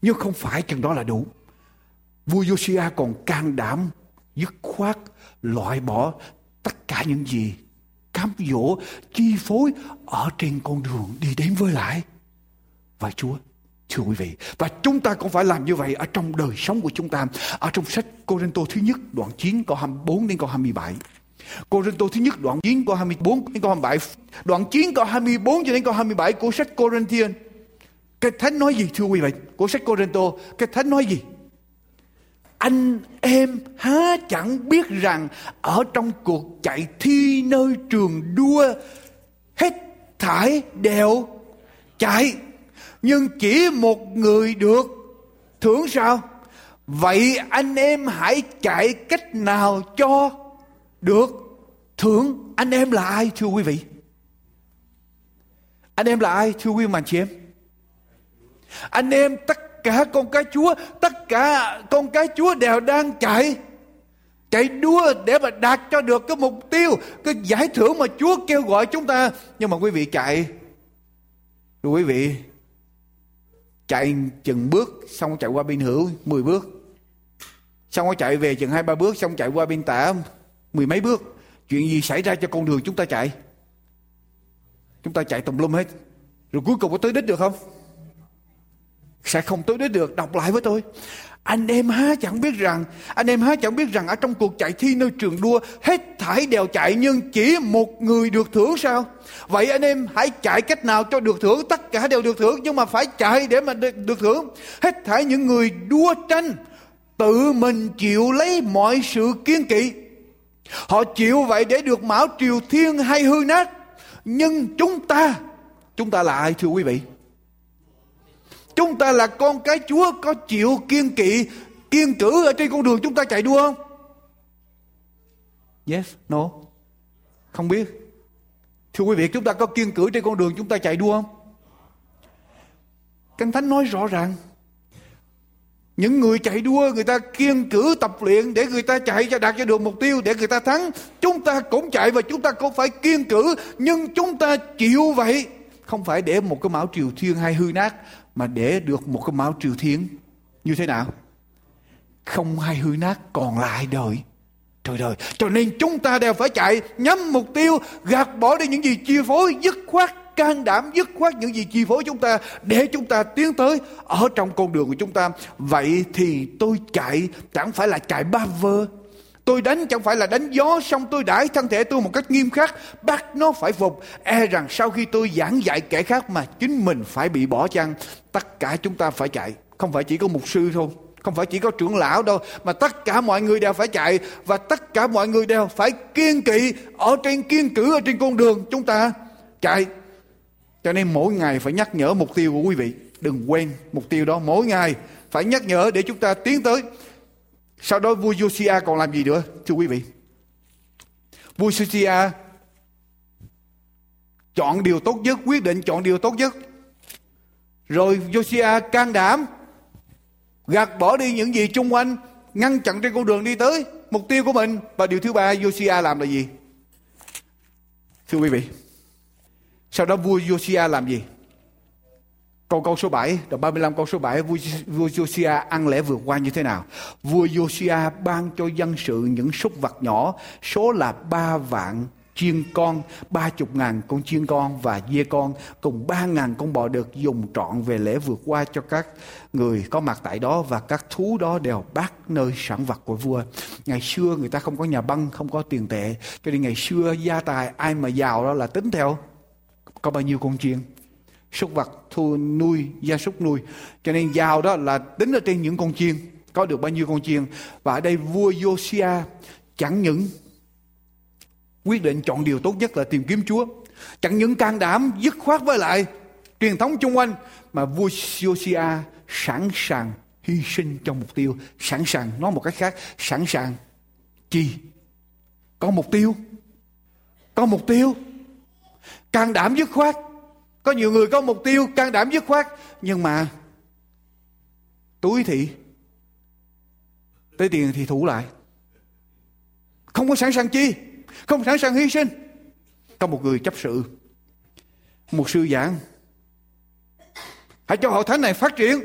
nhưng không phải chừng đó là đủ. Vua Josiah còn can đảm dứt khoát loại bỏ tất cả những gì cám dỗ, chi phối ở trên con đường đi đến với lại. Và Chúa, thưa quý vị, và chúng ta cũng phải làm như vậy ở trong đời sống của chúng ta. Ở trong sách Cô-rinh-tô thứ nhất, đoạn 9 câu 24 đến câu 27 Cô-rinh-tô thứ nhất, đoạn 9 câu 24 đến câu 27 đoạn 9 câu 24 cho đến câu 27 của sách Cô-rinh-thiên cái thánh nói gì, thưa quý vị? Của sách Cô-rinh-tô cái thánh nói gì? Anh em há chẳng biết rằng ở trong cuộc chạy thi nơi trường đua, hết thải đều chạy, nhưng chỉ một người được. Thưởng sao? Vậy anh em hãy chạy cách nào cho được? Thưởng anh em là ai, thưa quý vị? Anh em là ai, thưa quý mà chị em? Anh em tất cả con cái Chúa, tất cả con cái Chúa đều đang chạy chạy đua để mà đạt cho được cái mục tiêu, cái giải thưởng mà Chúa kêu gọi chúng ta. Nhưng mà quý vị chạy, rồi quý vị chạy chừng bước, xong chạy qua bên hữu 10 bước. Xong rồi chạy về chừng hai ba bước, xong chạy qua bên tả mười mấy bước. Chuyện gì xảy ra cho con đường chúng ta chạy? Chúng ta chạy tùm lum hết. Rồi cuối cùng có tới đích được không? Sẽ không tới đến được. Đọc lại với tôi. Anh em há chẳng biết rằng, anh em há chẳng biết rằng ở trong cuộc chạy thi nơi trường đua, hết thảy đều chạy nhưng chỉ một người được thưởng sao? Vậy anh em hãy chạy cách nào cho được thưởng? Tất cả đều được thưởng, nhưng mà phải chạy để mà được thưởng. Hết thảy những người đua tranh tự mình chịu lấy mọi sự kiên kỵ. Họ chịu vậy để được mão triều thiên hay hư nát. Nhưng chúng ta chúng ta là ai thưa quý vị? Chúng ta là con cái Chúa có chịu kiên kỵ, kiên cử ở trên con đường chúng ta chạy đua không? Yes, no. Không biết. Thưa quý vị, chúng ta có kiên cử trên con đường chúng ta chạy đua không? Kinh Thánh nói rõ ràng những người chạy đua người ta kiên cử tập luyện để người ta chạy cho đạt cho được mục tiêu để người ta thắng chúng ta cũng chạy và chúng ta cũng phải kiên cử nhưng chúng ta chịu vậy không phải để một cái mão triều thiên hay hư nát mà để được một cái mão triều thiên, như thế nào? Không hay hư nát, còn lại đời trời đời, cho nên chúng ta đều phải chạy nhắm mục tiêu, gạt bỏ đi những gì chi phối, dứt khoát, can đảm dứt khoát những gì chi phối chúng ta, để chúng ta tiến tới ở trong con đường của chúng ta. Vậy thì tôi chạy, chẳng phải là chạy ba vơ. Tôi đánh chẳng phải là đánh gió Xong tôi đãi thân thể tôi một cách nghiêm khắc, Bắt nó phải phục. E rằng sau khi tôi giảng dạy kẻ khác Mà chính mình phải bị bỏ chăng? Tất cả chúng ta phải chạy Không phải chỉ có mục sư thôi không phải chỉ có trưởng lão đâu mà tất cả mọi người đều phải chạy và tất cả mọi người đều phải kiên kỵ ở trên kiên cử ở trên con đường chúng ta chạy cho nên mỗi ngày phải nhắc nhở mục tiêu của quý vị. Đừng quên mục tiêu đó mỗi ngày phải nhắc nhở để chúng ta tiến tới. Sau đó vua Josiah còn làm gì nữa thưa quý vị? Vua Josiah chọn điều tốt nhất, quyết định chọn điều tốt nhất. Rồi Josiah can đảm gạt bỏ đi những gì chung quanh, ngăn chặn trên con đường đi tới mục tiêu của mình. Và điều thứ ba Josiah làm là gì? Thưa quý vị, sau đó vua Josiah làm gì? Câu câu số 7, đoạn 35 câu số 7, vua, vua Josiah ăn lễ vượt qua như thế nào? Vua Josiah ban cho dân sự những súc vật nhỏ, số là ba vạn chiên con, ba chục ngàn con chiên con và dê con, cùng ba ngàn con bò được dùng trọn về lễ vượt qua cho các người có mặt tại đó và các thú đó đều bác nơi sản vật của vua. Ngày xưa người ta không có nhà băng, không có tiền tệ, cho nên ngày xưa gia tài ai mà giàu đó là tính theo có bao nhiêu con chiên súc vật thu nuôi gia súc nuôi cho nên giàu đó là tính ở trên những con chiên có được bao nhiêu con chiên và ở đây vua Josiah chẳng những quyết định chọn điều tốt nhất là tìm kiếm Chúa. Chẳng những can đảm, dứt khoát với lại truyền thống chung quanh, mà vua Josia sẵn sàng hy sinh cho mục tiêu, sẵn sàng, nói một cách khác, sẵn sàng chi. Có mục tiêu. Có mục tiêu. Can đảm dứt khoát. Có nhiều người có mục tiêu, can đảm dứt khoát. Nhưng mà túi thì tới tiền thì thủ lại. Không có sẵn sàng chi không sẵn sàng hy sinh có một người chấp sự, một sư giảng hãy cho hội thánh này phát triển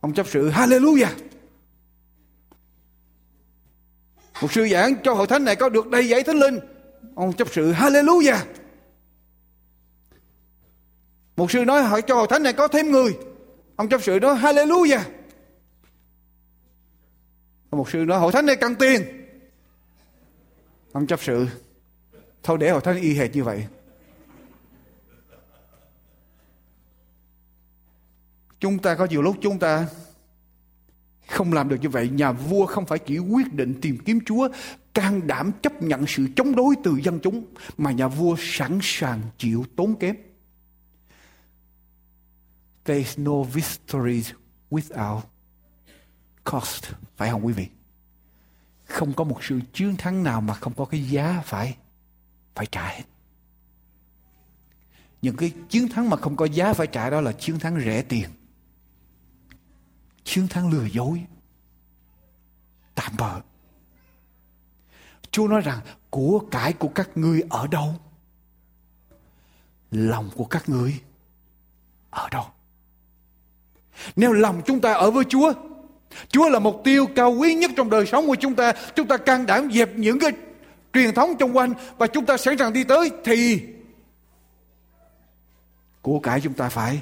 ông chấp sự, hallelujah một sư giảng cho hội thánh này có được đầy dạy thánh linh ông chấp sự, hallelujah một sư nói hỏi cho hội thánh này có thêm người. Ông chấp sự nói, hallelujah. Một sư nói, hội thánh này cần tiền. Ông chấp sự thôi để hội thánh y hệt như vậy. Chúng ta có nhiều lúc chúng ta không làm được như vậy. Nhà vua không phải chỉ quyết định tìm kiếm Chúa, can đảm chấp nhận sự chống đối từ dân chúng, mà nhà vua sẵn sàng chịu tốn kém. There is no victory without cost. Phải không quý vị? Không có một sự chiến thắng nào mà không có cái giá phải phải trả hết. Những cái chiến thắng mà không có giá phải trả đó là chiến thắng rẻ tiền. Chiến thắng lừa dối. Tạm bợ. Chúa nói rằng của cải của các ngươi ở đâu? Lòng của các ngươi ở đâu? Nếu lòng chúng ta ở với Chúa, Chúa là mục tiêu cao quý nhất trong đời sống của chúng ta. Chúng ta can đảm dẹp những cái truyền thống xung quanh và chúng ta sẵn sàng đi tới thì của cải chúng ta phải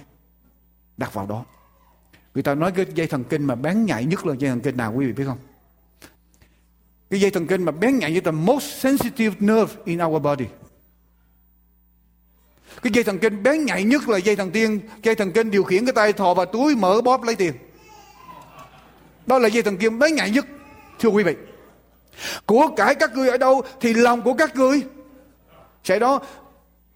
đặt vào đó. Người ta nói cái dây thần kinh mà bén nhạy nhất là dây thần kinh nào quý vị biết không? Cái dây thần kinh mà bén nhạy nhất là most sensitive nerve in our body. Cái dây thần kinh bén nhạy nhất là dây thần tiên, dây thần kinh điều khiển cái tay thò vào túi mở bóp lấy tiền. Đó là dây thần kinh bén nhạy nhất, thưa quý vị. Của cải các ngươi ở đâu thì lòng của các ngươi sẽ đó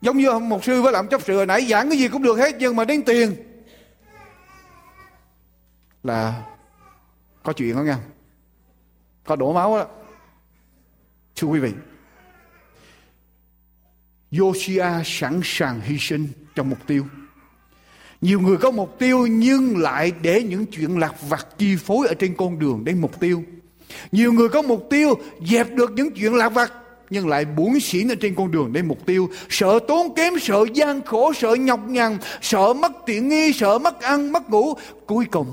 giống như một sư với làm chấp sự hồi nãy giảng cái gì cũng được hết nhưng mà đến tiền là có chuyện đó nha có đổ máu đó thưa quý vị Yoshia sẵn sàng hy sinh trong mục tiêu. Nhiều người có mục tiêu nhưng lại để những chuyện lạc vặt chi phối ở trên con đường đến mục tiêu. Nhiều người có mục tiêu dẹp được những chuyện lạc vặt nhưng lại buồn xỉn ở trên con đường đến mục tiêu. Sợ tốn kém, sợ gian khổ, sợ nhọc nhằn, sợ mất tiện nghi, sợ mất ăn, mất ngủ. Cuối cùng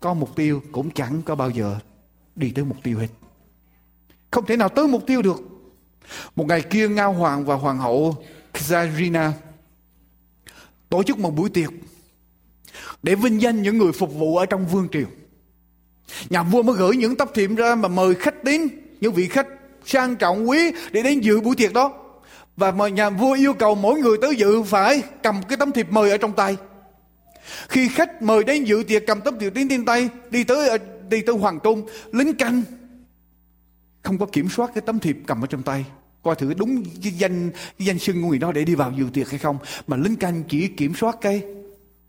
có mục tiêu cũng chẳng có bao giờ đi tới mục tiêu hết. Không thể nào tới mục tiêu được. Một ngày kia Ngao Hoàng và Hoàng hậu Kazarina tổ chức một buổi tiệc để vinh danh những người phục vụ ở trong vương triều. Nhà vua mới gửi những tấm thiệp ra mà mời khách đến, những vị khách sang trọng quý để đến dự buổi tiệc đó. Và mà nhà vua yêu cầu mỗi người tới dự phải cầm cái tấm thiệp mời ở trong tay. Khi khách mời đến dự tiệc cầm tấm thiệp đến trên tay, đi tới đi tới hoàng cung, lính canh không có kiểm soát cái tấm thiệp cầm ở trong tay coi thử đúng cái danh cái danh xưng của người đó để đi vào dự tiệc hay không mà lính canh chỉ kiểm soát cái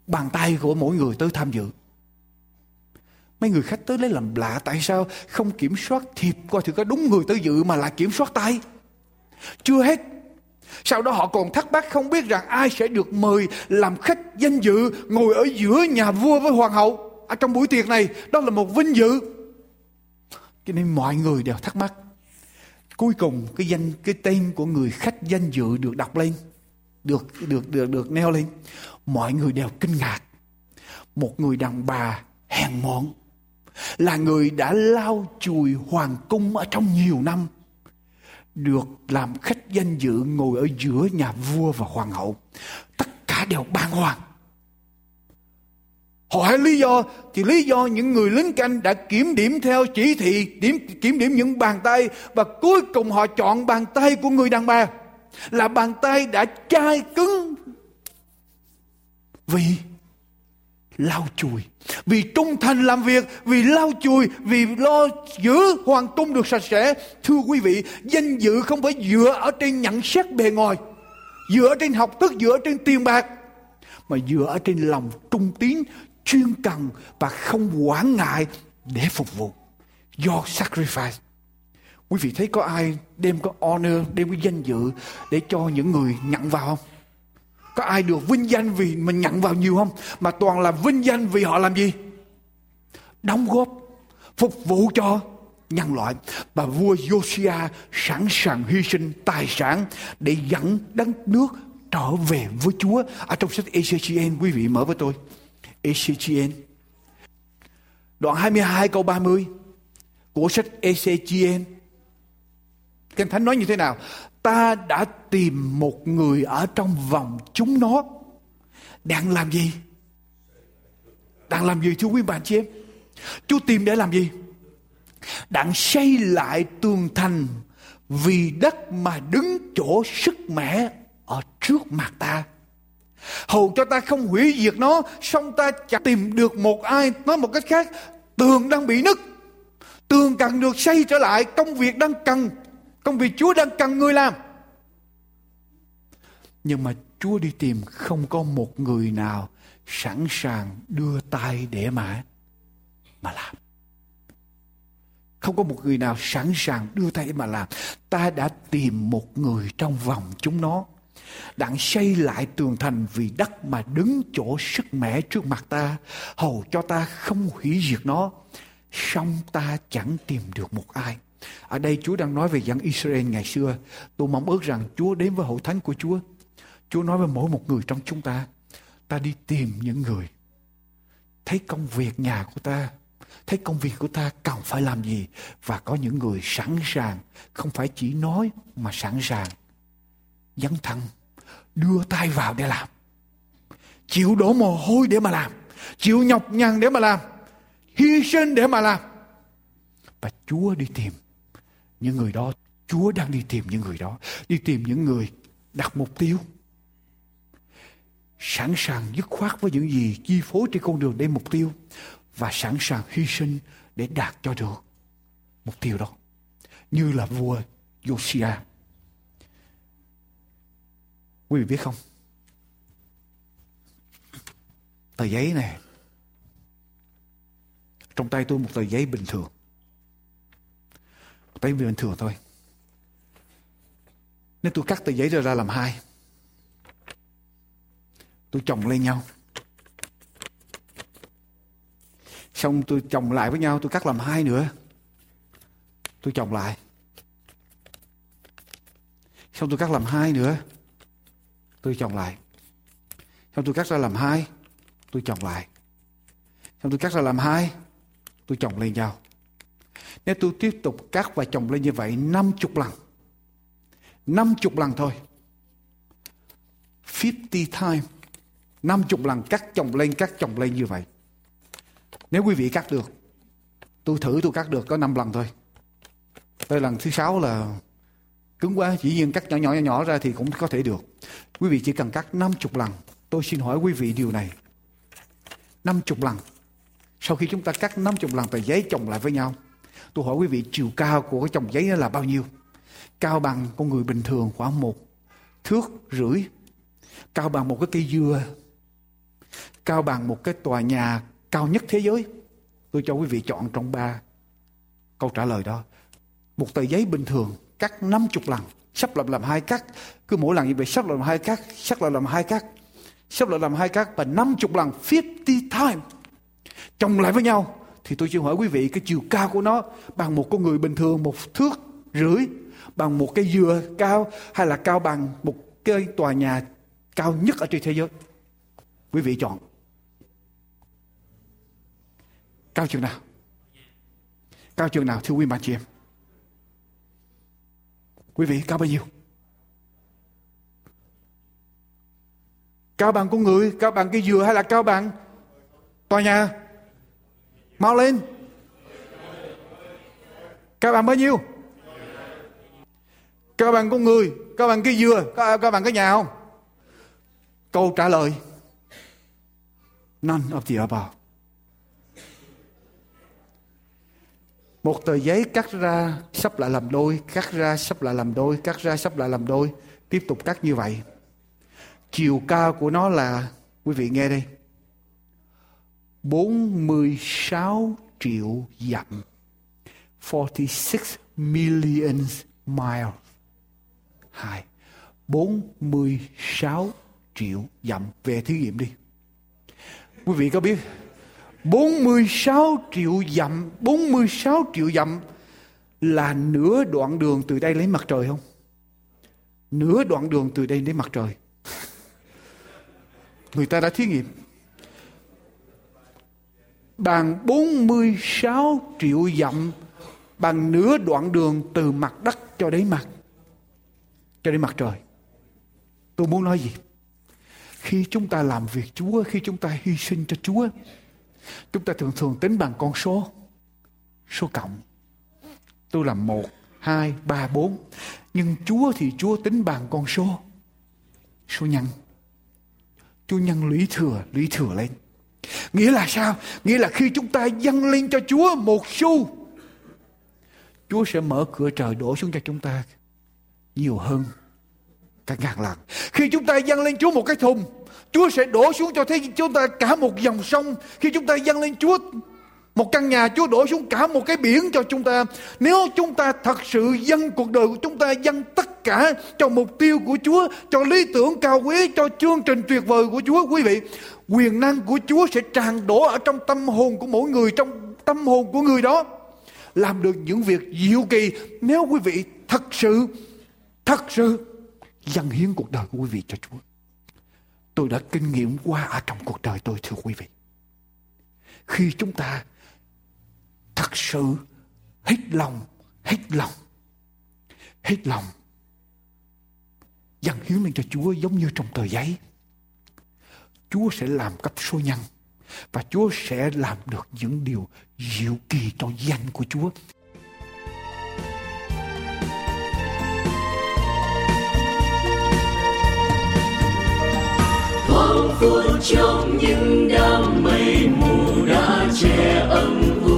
bàn tay của mỗi người tới tham dự. Mấy người khách tới lấy làm lạ, tại sao không kiểm soát thiệp coi thử có đúng người tới dự mà lại kiểm soát tay? Chưa hết. Sau đó họ còn thắc mắc không biết rằng ai sẽ được mời làm khách danh dự ngồi ở giữa nhà vua với hoàng hậu ở trong buổi tiệc này. Đó là một vinh dự. Cho nên mọi người đều thắc mắc. Cuối cùng, cái danh, cái tên của người khách danh dự được đọc lên được được được được neo lên. Mọi người đều kinh ngạc. Một người đàn bà hèn mọn, là người đã lau chùi hoàng cung ở trong nhiều năm, được làm khách danh dự ngồi ở giữa nhà vua và hoàng hậu. Tất cả đều bàng hoàng. Hỏi lý do, thì lý do những người lính canh đã kiểm điểm theo chỉ thị, điểm, kiểm điểm những bàn tay, và cuối cùng họ chọn bàn tay của người đàn bà là bàn tay đã chai cứng vì lau chùi, vì trung thành làm việc, vì lau chùi, vì lo giữ hoàng cung được sạch sẽ. Thưa quý vị, danh dự không phải dựa ở trên nhận xét bề ngoài, dựa trên học thức, dựa trên tiền bạc, mà dựa ở trên lòng trung tín, chuyên cần và không quản ngại để phục vụ. Do sacrifice quý vị thấy có ai đem có honor đem cái danh dự để cho những người nhận vào không? Có ai được vinh danh vì mình nhận vào nhiều không? Mà toàn là vinh danh vì họ làm gì? Đóng góp phục vụ cho nhân loại. Và vua Josiah sẵn sàng hy sinh tài sản để dẫn đất nước trở về với Chúa. Ở trong sách ECGN, quý vị mở với tôi. ECGN. Đoạn 22 câu 30 của sách ECGN Kinh Thánh nói như thế nào? Ta đã tìm một người ở trong vòng chúng nó. Đang làm gì? Đang làm gì thưa quý bà chị em? Chúa tìm để làm gì? Đang xây lại tường thành vì đất mà đứng chỗ sức mẻ ở trước mặt ta hầu cho ta không hủy diệt nó xong ta chẳng tìm được một ai nói một cách khác tường đang bị nứt tường cần được xây trở lại, công việc đang cần công việc chúa đang cần người làm. Nhưng mà chúa đi tìm không có một người nào sẵn sàng đưa tay để mà mà làm. Không có một người nào sẵn sàng đưa tay để mà làm. Ta đã tìm một người trong vòng chúng nó đặng xây lại tường thành vì đất mà đứng chỗ sức mẻ trước mặt ta, hầu cho ta không hủy diệt nó. Song ta chẳng tìm được một ai ở đây Chúa đang nói về dân Israel ngày xưa. Tôi mong ước rằng Chúa đến với hội thánh của Chúa. Chúa nói với mỗi một người trong chúng ta ta đi tìm những người. Thấy công việc nhà của ta, thấy công việc của ta cần phải làm gì và có những người sẵn sàng, không phải chỉ nói mà sẵn sàng. Dấn thân, đưa tay vào để làm. Chịu đổ mồ hôi để mà làm. Chịu nhọc nhằn để mà làm. Hy sinh để mà làm. Và chúa đi tìm những người đó, chúa đang đi tìm những người đó, đi tìm những người đặt mục tiêu. Sẵn sàng dứt khoát với những gì chi phối trên con đường đến mục tiêu và sẵn sàng hy sinh để đạt cho được mục tiêu đó. Như là vua Josiah Quý vị biết không? Tờ giấy này, Trong tay tôi một tờ giấy bình thường tại vì bình thường thôi nên tôi cắt tờ giấy ra, ra làm hai. Tôi chồng lên nhau. Xong tôi chồng lại với nhau, tôi cắt làm hai nữa. Tôi chồng lại. Xong tôi cắt làm hai nữa. Tôi chồng lại. Xong tôi cắt ra làm hai. Tôi chồng lại. Xong tôi cắt ra làm hai. Tôi chồng lên nhau. Nếu tôi tiếp tục cắt và chồng lên như vậy 50 lần. 50 lần thôi. 50 time. 50 lần cắt chồng lên, cắt chồng lên như vậy. Nếu quý vị cắt được, tôi thử tôi cắt được có 5 lần thôi. Tới lần thứ sáu là cứng quá, chỉ nhiên cắt nhỏ nhỏ nhỏ nhỏ ra thì cũng có thể được. Quý vị chỉ cần cắt 50 lần. Tôi xin hỏi quý vị điều này. 50 lần. Sau khi chúng ta cắt 50 lần tờ giấy chồng lại với nhau, tôi hỏi quý vị chiều cao của cái chồng giấy là bao nhiêu? Cao bằng con người bình thường khoảng một thước rưỡi. Cao bằng một cái cây dừa. Cao bằng một cái tòa nhà cao nhất thế giới. Tôi cho quý vị chọn trong ba câu trả lời đó. Một tờ giấy bình thường cắt 50 lần, sắp làm làm hai cắt, cứ mỗi lần như vậy sắp làm hai cắt, sắp làm làm hai cắt, sắp làm làm hai cắt và 50 lần 50 time. Chồng lại với nhau thì tôi xin hỏi quý vị, cái chiều cao của nó bằng một con người bình thường, một thước rưỡi, bằng một cây dừa cao, hay là cao bằng một cái tòa nhà cao nhất ở trên thế giới? Quý vị chọn. Cao chừng nào? Cao chừng nào, thưa quý bà chị em? Quý vị, cao bao nhiêu? Cao bằng con người, cao bằng cây dừa hay là cao bằng tòa nhà? Mau lên. Các bạn bao nhiêu? Các bạn con người các bạn cây dừa các các bạn cái nhà không? Câu trả lời. None of the above. Một tờ giấy cắt ra sắp lại làm đôi, cắt ra sắp lại làm đôi, cắt ra sắp lại làm đôi. Tiếp tục cắt như vậy. Chiều cao của nó là, quý vị nghe đây, 46 triệu dặm. 46 million miles. Hai. 46 triệu dặm. Về thí nghiệm đi. Quý vị có biết 46 triệu dặm 46 triệu dặm là nửa đoạn đường từ đây lấy mặt trời không? Nửa đoạn đường từ đây đến mặt trời. Người ta đã thí nghiệm. Bằng 46 triệu dặm bằng nửa đoạn đường từ mặt đất cho đến mặt cho đến mặt trời. Tôi muốn nói gì? Khi chúng ta làm việc Chúa, khi chúng ta hy sinh cho Chúa, Chúng ta thường thường tính bằng con số. Số cộng. Tôi làm một, hai, ba, bốn. Nhưng Chúa thì Chúa tính bằng con số. Số nhân. Chúa nhân lũy thừa, lũy thừa lên. Nghĩa là sao? Nghĩa là khi chúng ta dâng lên cho Chúa một xu, Chúa sẽ mở cửa trời đổ xuống cho chúng ta nhiều hơn cả ngàn lần. Khi chúng ta dâng lên Chúa một cái thùng, Chúa sẽ đổ xuống cho thế chúng ta cả một dòng sông. Khi chúng ta dâng lên Chúa một căn nhà Chúa đổ xuống cả một cái biển cho chúng ta. Nếu chúng ta thật sự dâng cuộc đời của chúng ta dâng tất cả cho mục tiêu của Chúa, cho lý tưởng cao quý, cho chương trình tuyệt vời của Chúa, quý vị, quyền năng của Chúa sẽ tràn đổ ở trong tâm hồn của mỗi người, trong tâm hồn của người đó. Làm được những việc diệu kỳ nếu quý vị thật sự, thật sự dâng hiến cuộc đời của quý vị cho Chúa. Tôi đã kinh nghiệm qua ở trong cuộc đời tôi thưa quý vị. Khi chúng ta thật sự hết lòng, hết lòng, hết lòng dâng hiến lên cho Chúa giống như trong tờ giấy. Chúa sẽ làm cấp số nhân và Chúa sẽ làm được những điều diệu kỳ cho danh của Chúa. thoáng phút trong những đám mây mù đã che âm u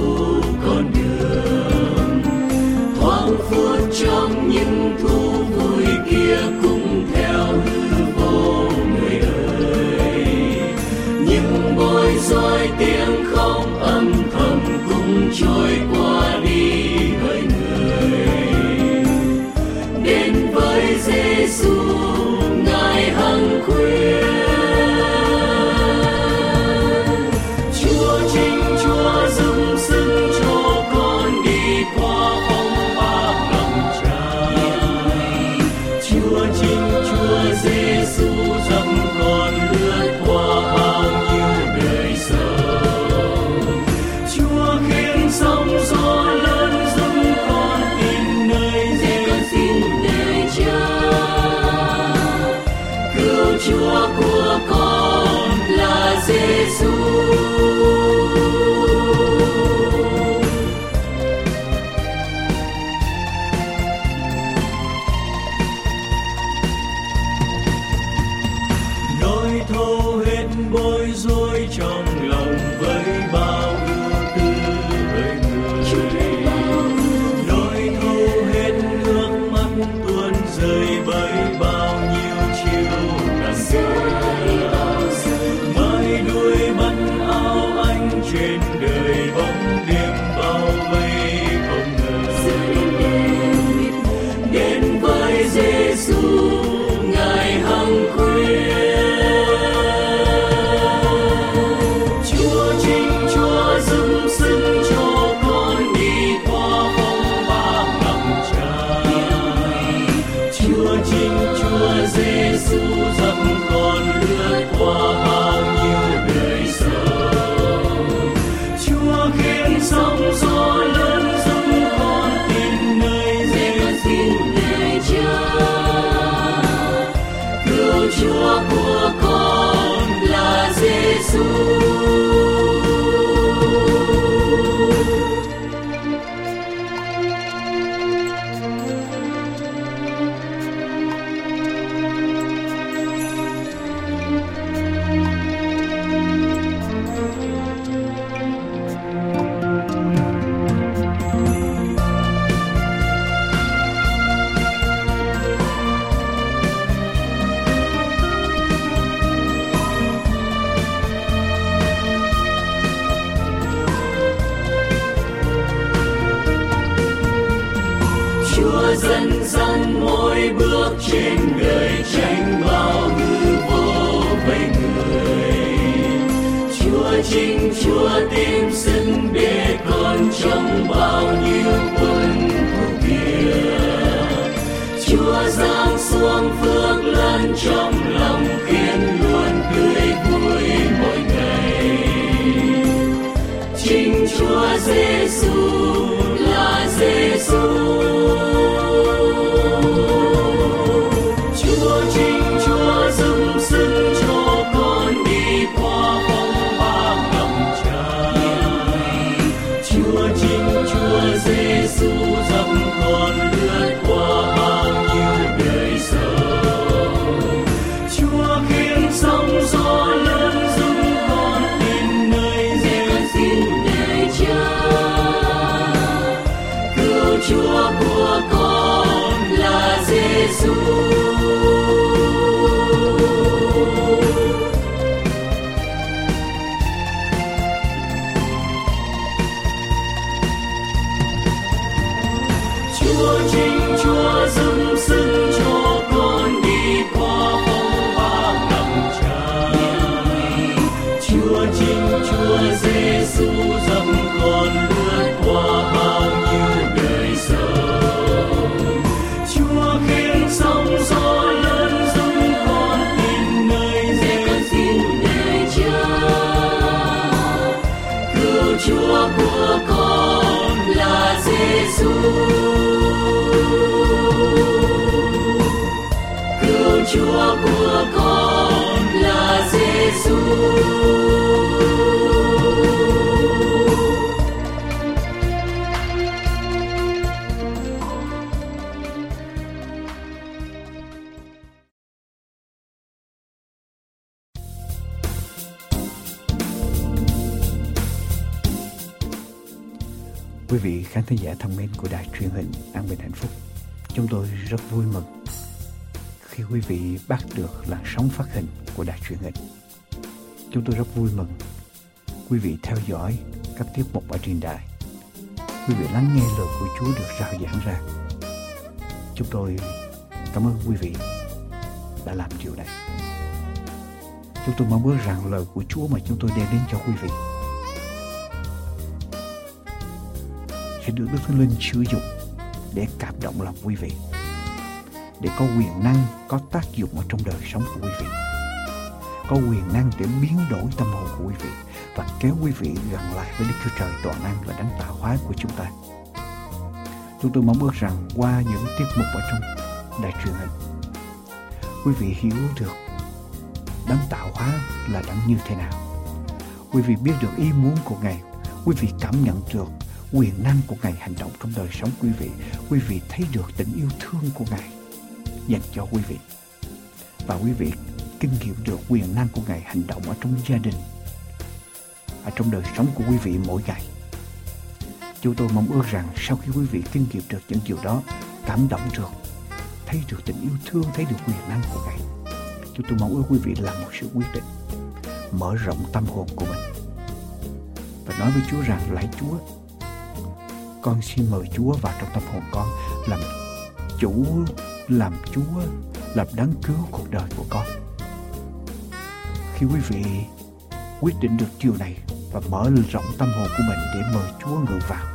Giêsu Giêsu cứu Chúa của con. Mến của đài truyền hình An Bình Hạnh Phúc, chúng tôi rất vui mừng khi quý vị bắt được làn sóng phát hình của đài truyền hình. Chúng tôi rất vui mừng quý vị theo dõi các tiết mục ở trên đài. Quý vị lắng nghe lời của Chúa được rao giảng ra. Chúng tôi cảm ơn quý vị đã làm điều này. Chúng tôi mong ước rằng lời của Chúa mà chúng tôi đem đến cho quý vị sẽ được Đức Thánh Linh sử dụng để cảm động lòng quý vị, để có quyền năng, có tác dụng ở trong đời sống của quý vị, có quyền năng để biến đổi tâm hồn của quý vị và kéo quý vị gần lại với Đức Chúa Trời toàn năng và đấng tạo hóa của chúng ta. Chúng tôi mong ước rằng qua những tiết mục ở trong đài truyền hình, quý vị hiểu được đấng tạo hóa là đấng như thế nào. Quý vị biết được ý muốn của Ngài, quý vị cảm nhận được quyền năng của Ngài hành động trong đời sống quý vị. Quý vị thấy được tình yêu thương của Ngài dành cho quý vị. Và quý vị kinh nghiệm được quyền năng của Ngài hành động ở trong gia đình, ở trong đời sống của quý vị mỗi ngày. Chúng tôi mong ước rằng sau khi quý vị kinh nghiệm được những điều đó, cảm động được, thấy được tình yêu thương, thấy được quyền năng của Ngài. Chúng tôi mong ước quý vị làm một sự quyết định, mở rộng tâm hồn của mình và nói với Chúa rằng lạy Chúa, con xin mời Chúa vào trong tâm hồn con làm chủ, làm Chúa, làm đấng cứu cuộc đời của con. Khi quý vị quyết định được điều này và mở rộng tâm hồn của mình để mời Chúa ngự vào,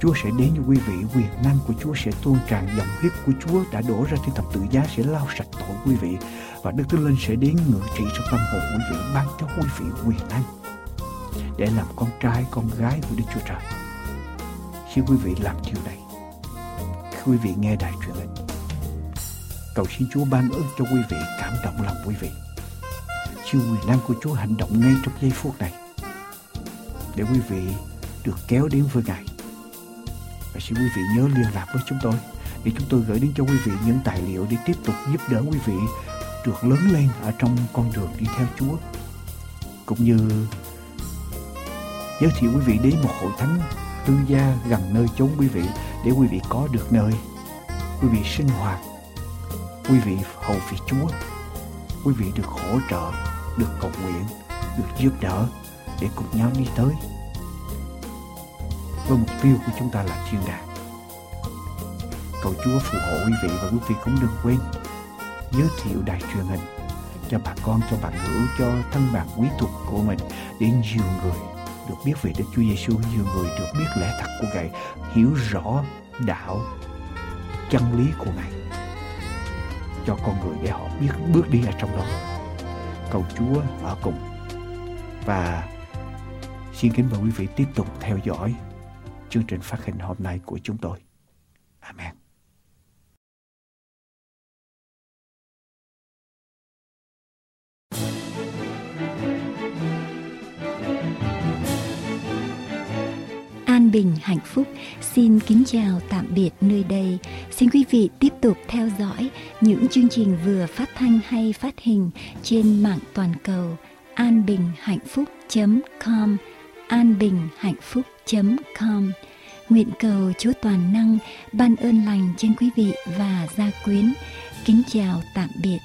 Chúa sẽ đến với quý vị, quyền năng của Chúa sẽ tuôn tràn dòng huyết của Chúa đã đổ ra trên thập tự giá sẽ lau sạch tội quý vị và Đức Thánh Linh sẽ đến ngự trị trong tâm hồn quý vị ban cho quý vị quyền năng để làm con trai con gái của Đức Chúa Trời. Khi quý vị làm điều này, khi quý vị nghe đài truyền hình, cầu xin Chúa ban ơn cho quý vị cảm động lòng quý vị. Siêu quyền năng của Chúa hành động ngay trong giây phút này để quý vị được kéo đến với Ngài. Và xin quý vị nhớ liên lạc với chúng tôi để chúng tôi gửi đến cho quý vị những tài liệu để tiếp tục giúp đỡ quý vị được lớn lên ở trong con đường đi theo Chúa. Cũng như giới thiệu quý vị đến một hội thánh tư gia gần nơi chốn quý vị để quý vị có được nơi. Quý vị sinh hoạt. Quý vị hầu việc Chúa. Quý vị được hỗ trợ được cầu nguyện được giúp đỡ để cùng nhau đi tới. Với mục tiêu của chúng ta là thiên đàng cầu Chúa phù hộ quý vị và quý vị cũng đừng quên giới thiệu đài truyền hình cho bà con, cho bạn hữu, cho thân bạn quý thuộc của mình để nhiều người được biết về Đức Chúa Giêsu, nhiều người được biết lẽ thật của Ngài, hiểu rõ đạo chân lý của Ngài cho con người để họ biết bước đi ở trong đó. Cầu Chúa ở cùng và xin kính mời quý vị tiếp tục theo dõi chương trình phát hình hôm nay của chúng tôi. Amen. An bình, hạnh phúc. Xin kính chào tạm biệt nơi đây. Xin quý vị tiếp tục theo dõi những chương trình vừa phát thanh hay phát hình trên mạng toàn cầu. An bình hạnh phúc com, an bình hạnh phúc com. Nguyện cầu chúa toàn năng ban ơn lành trên quý vị và gia quyến. Kính chào tạm biệt.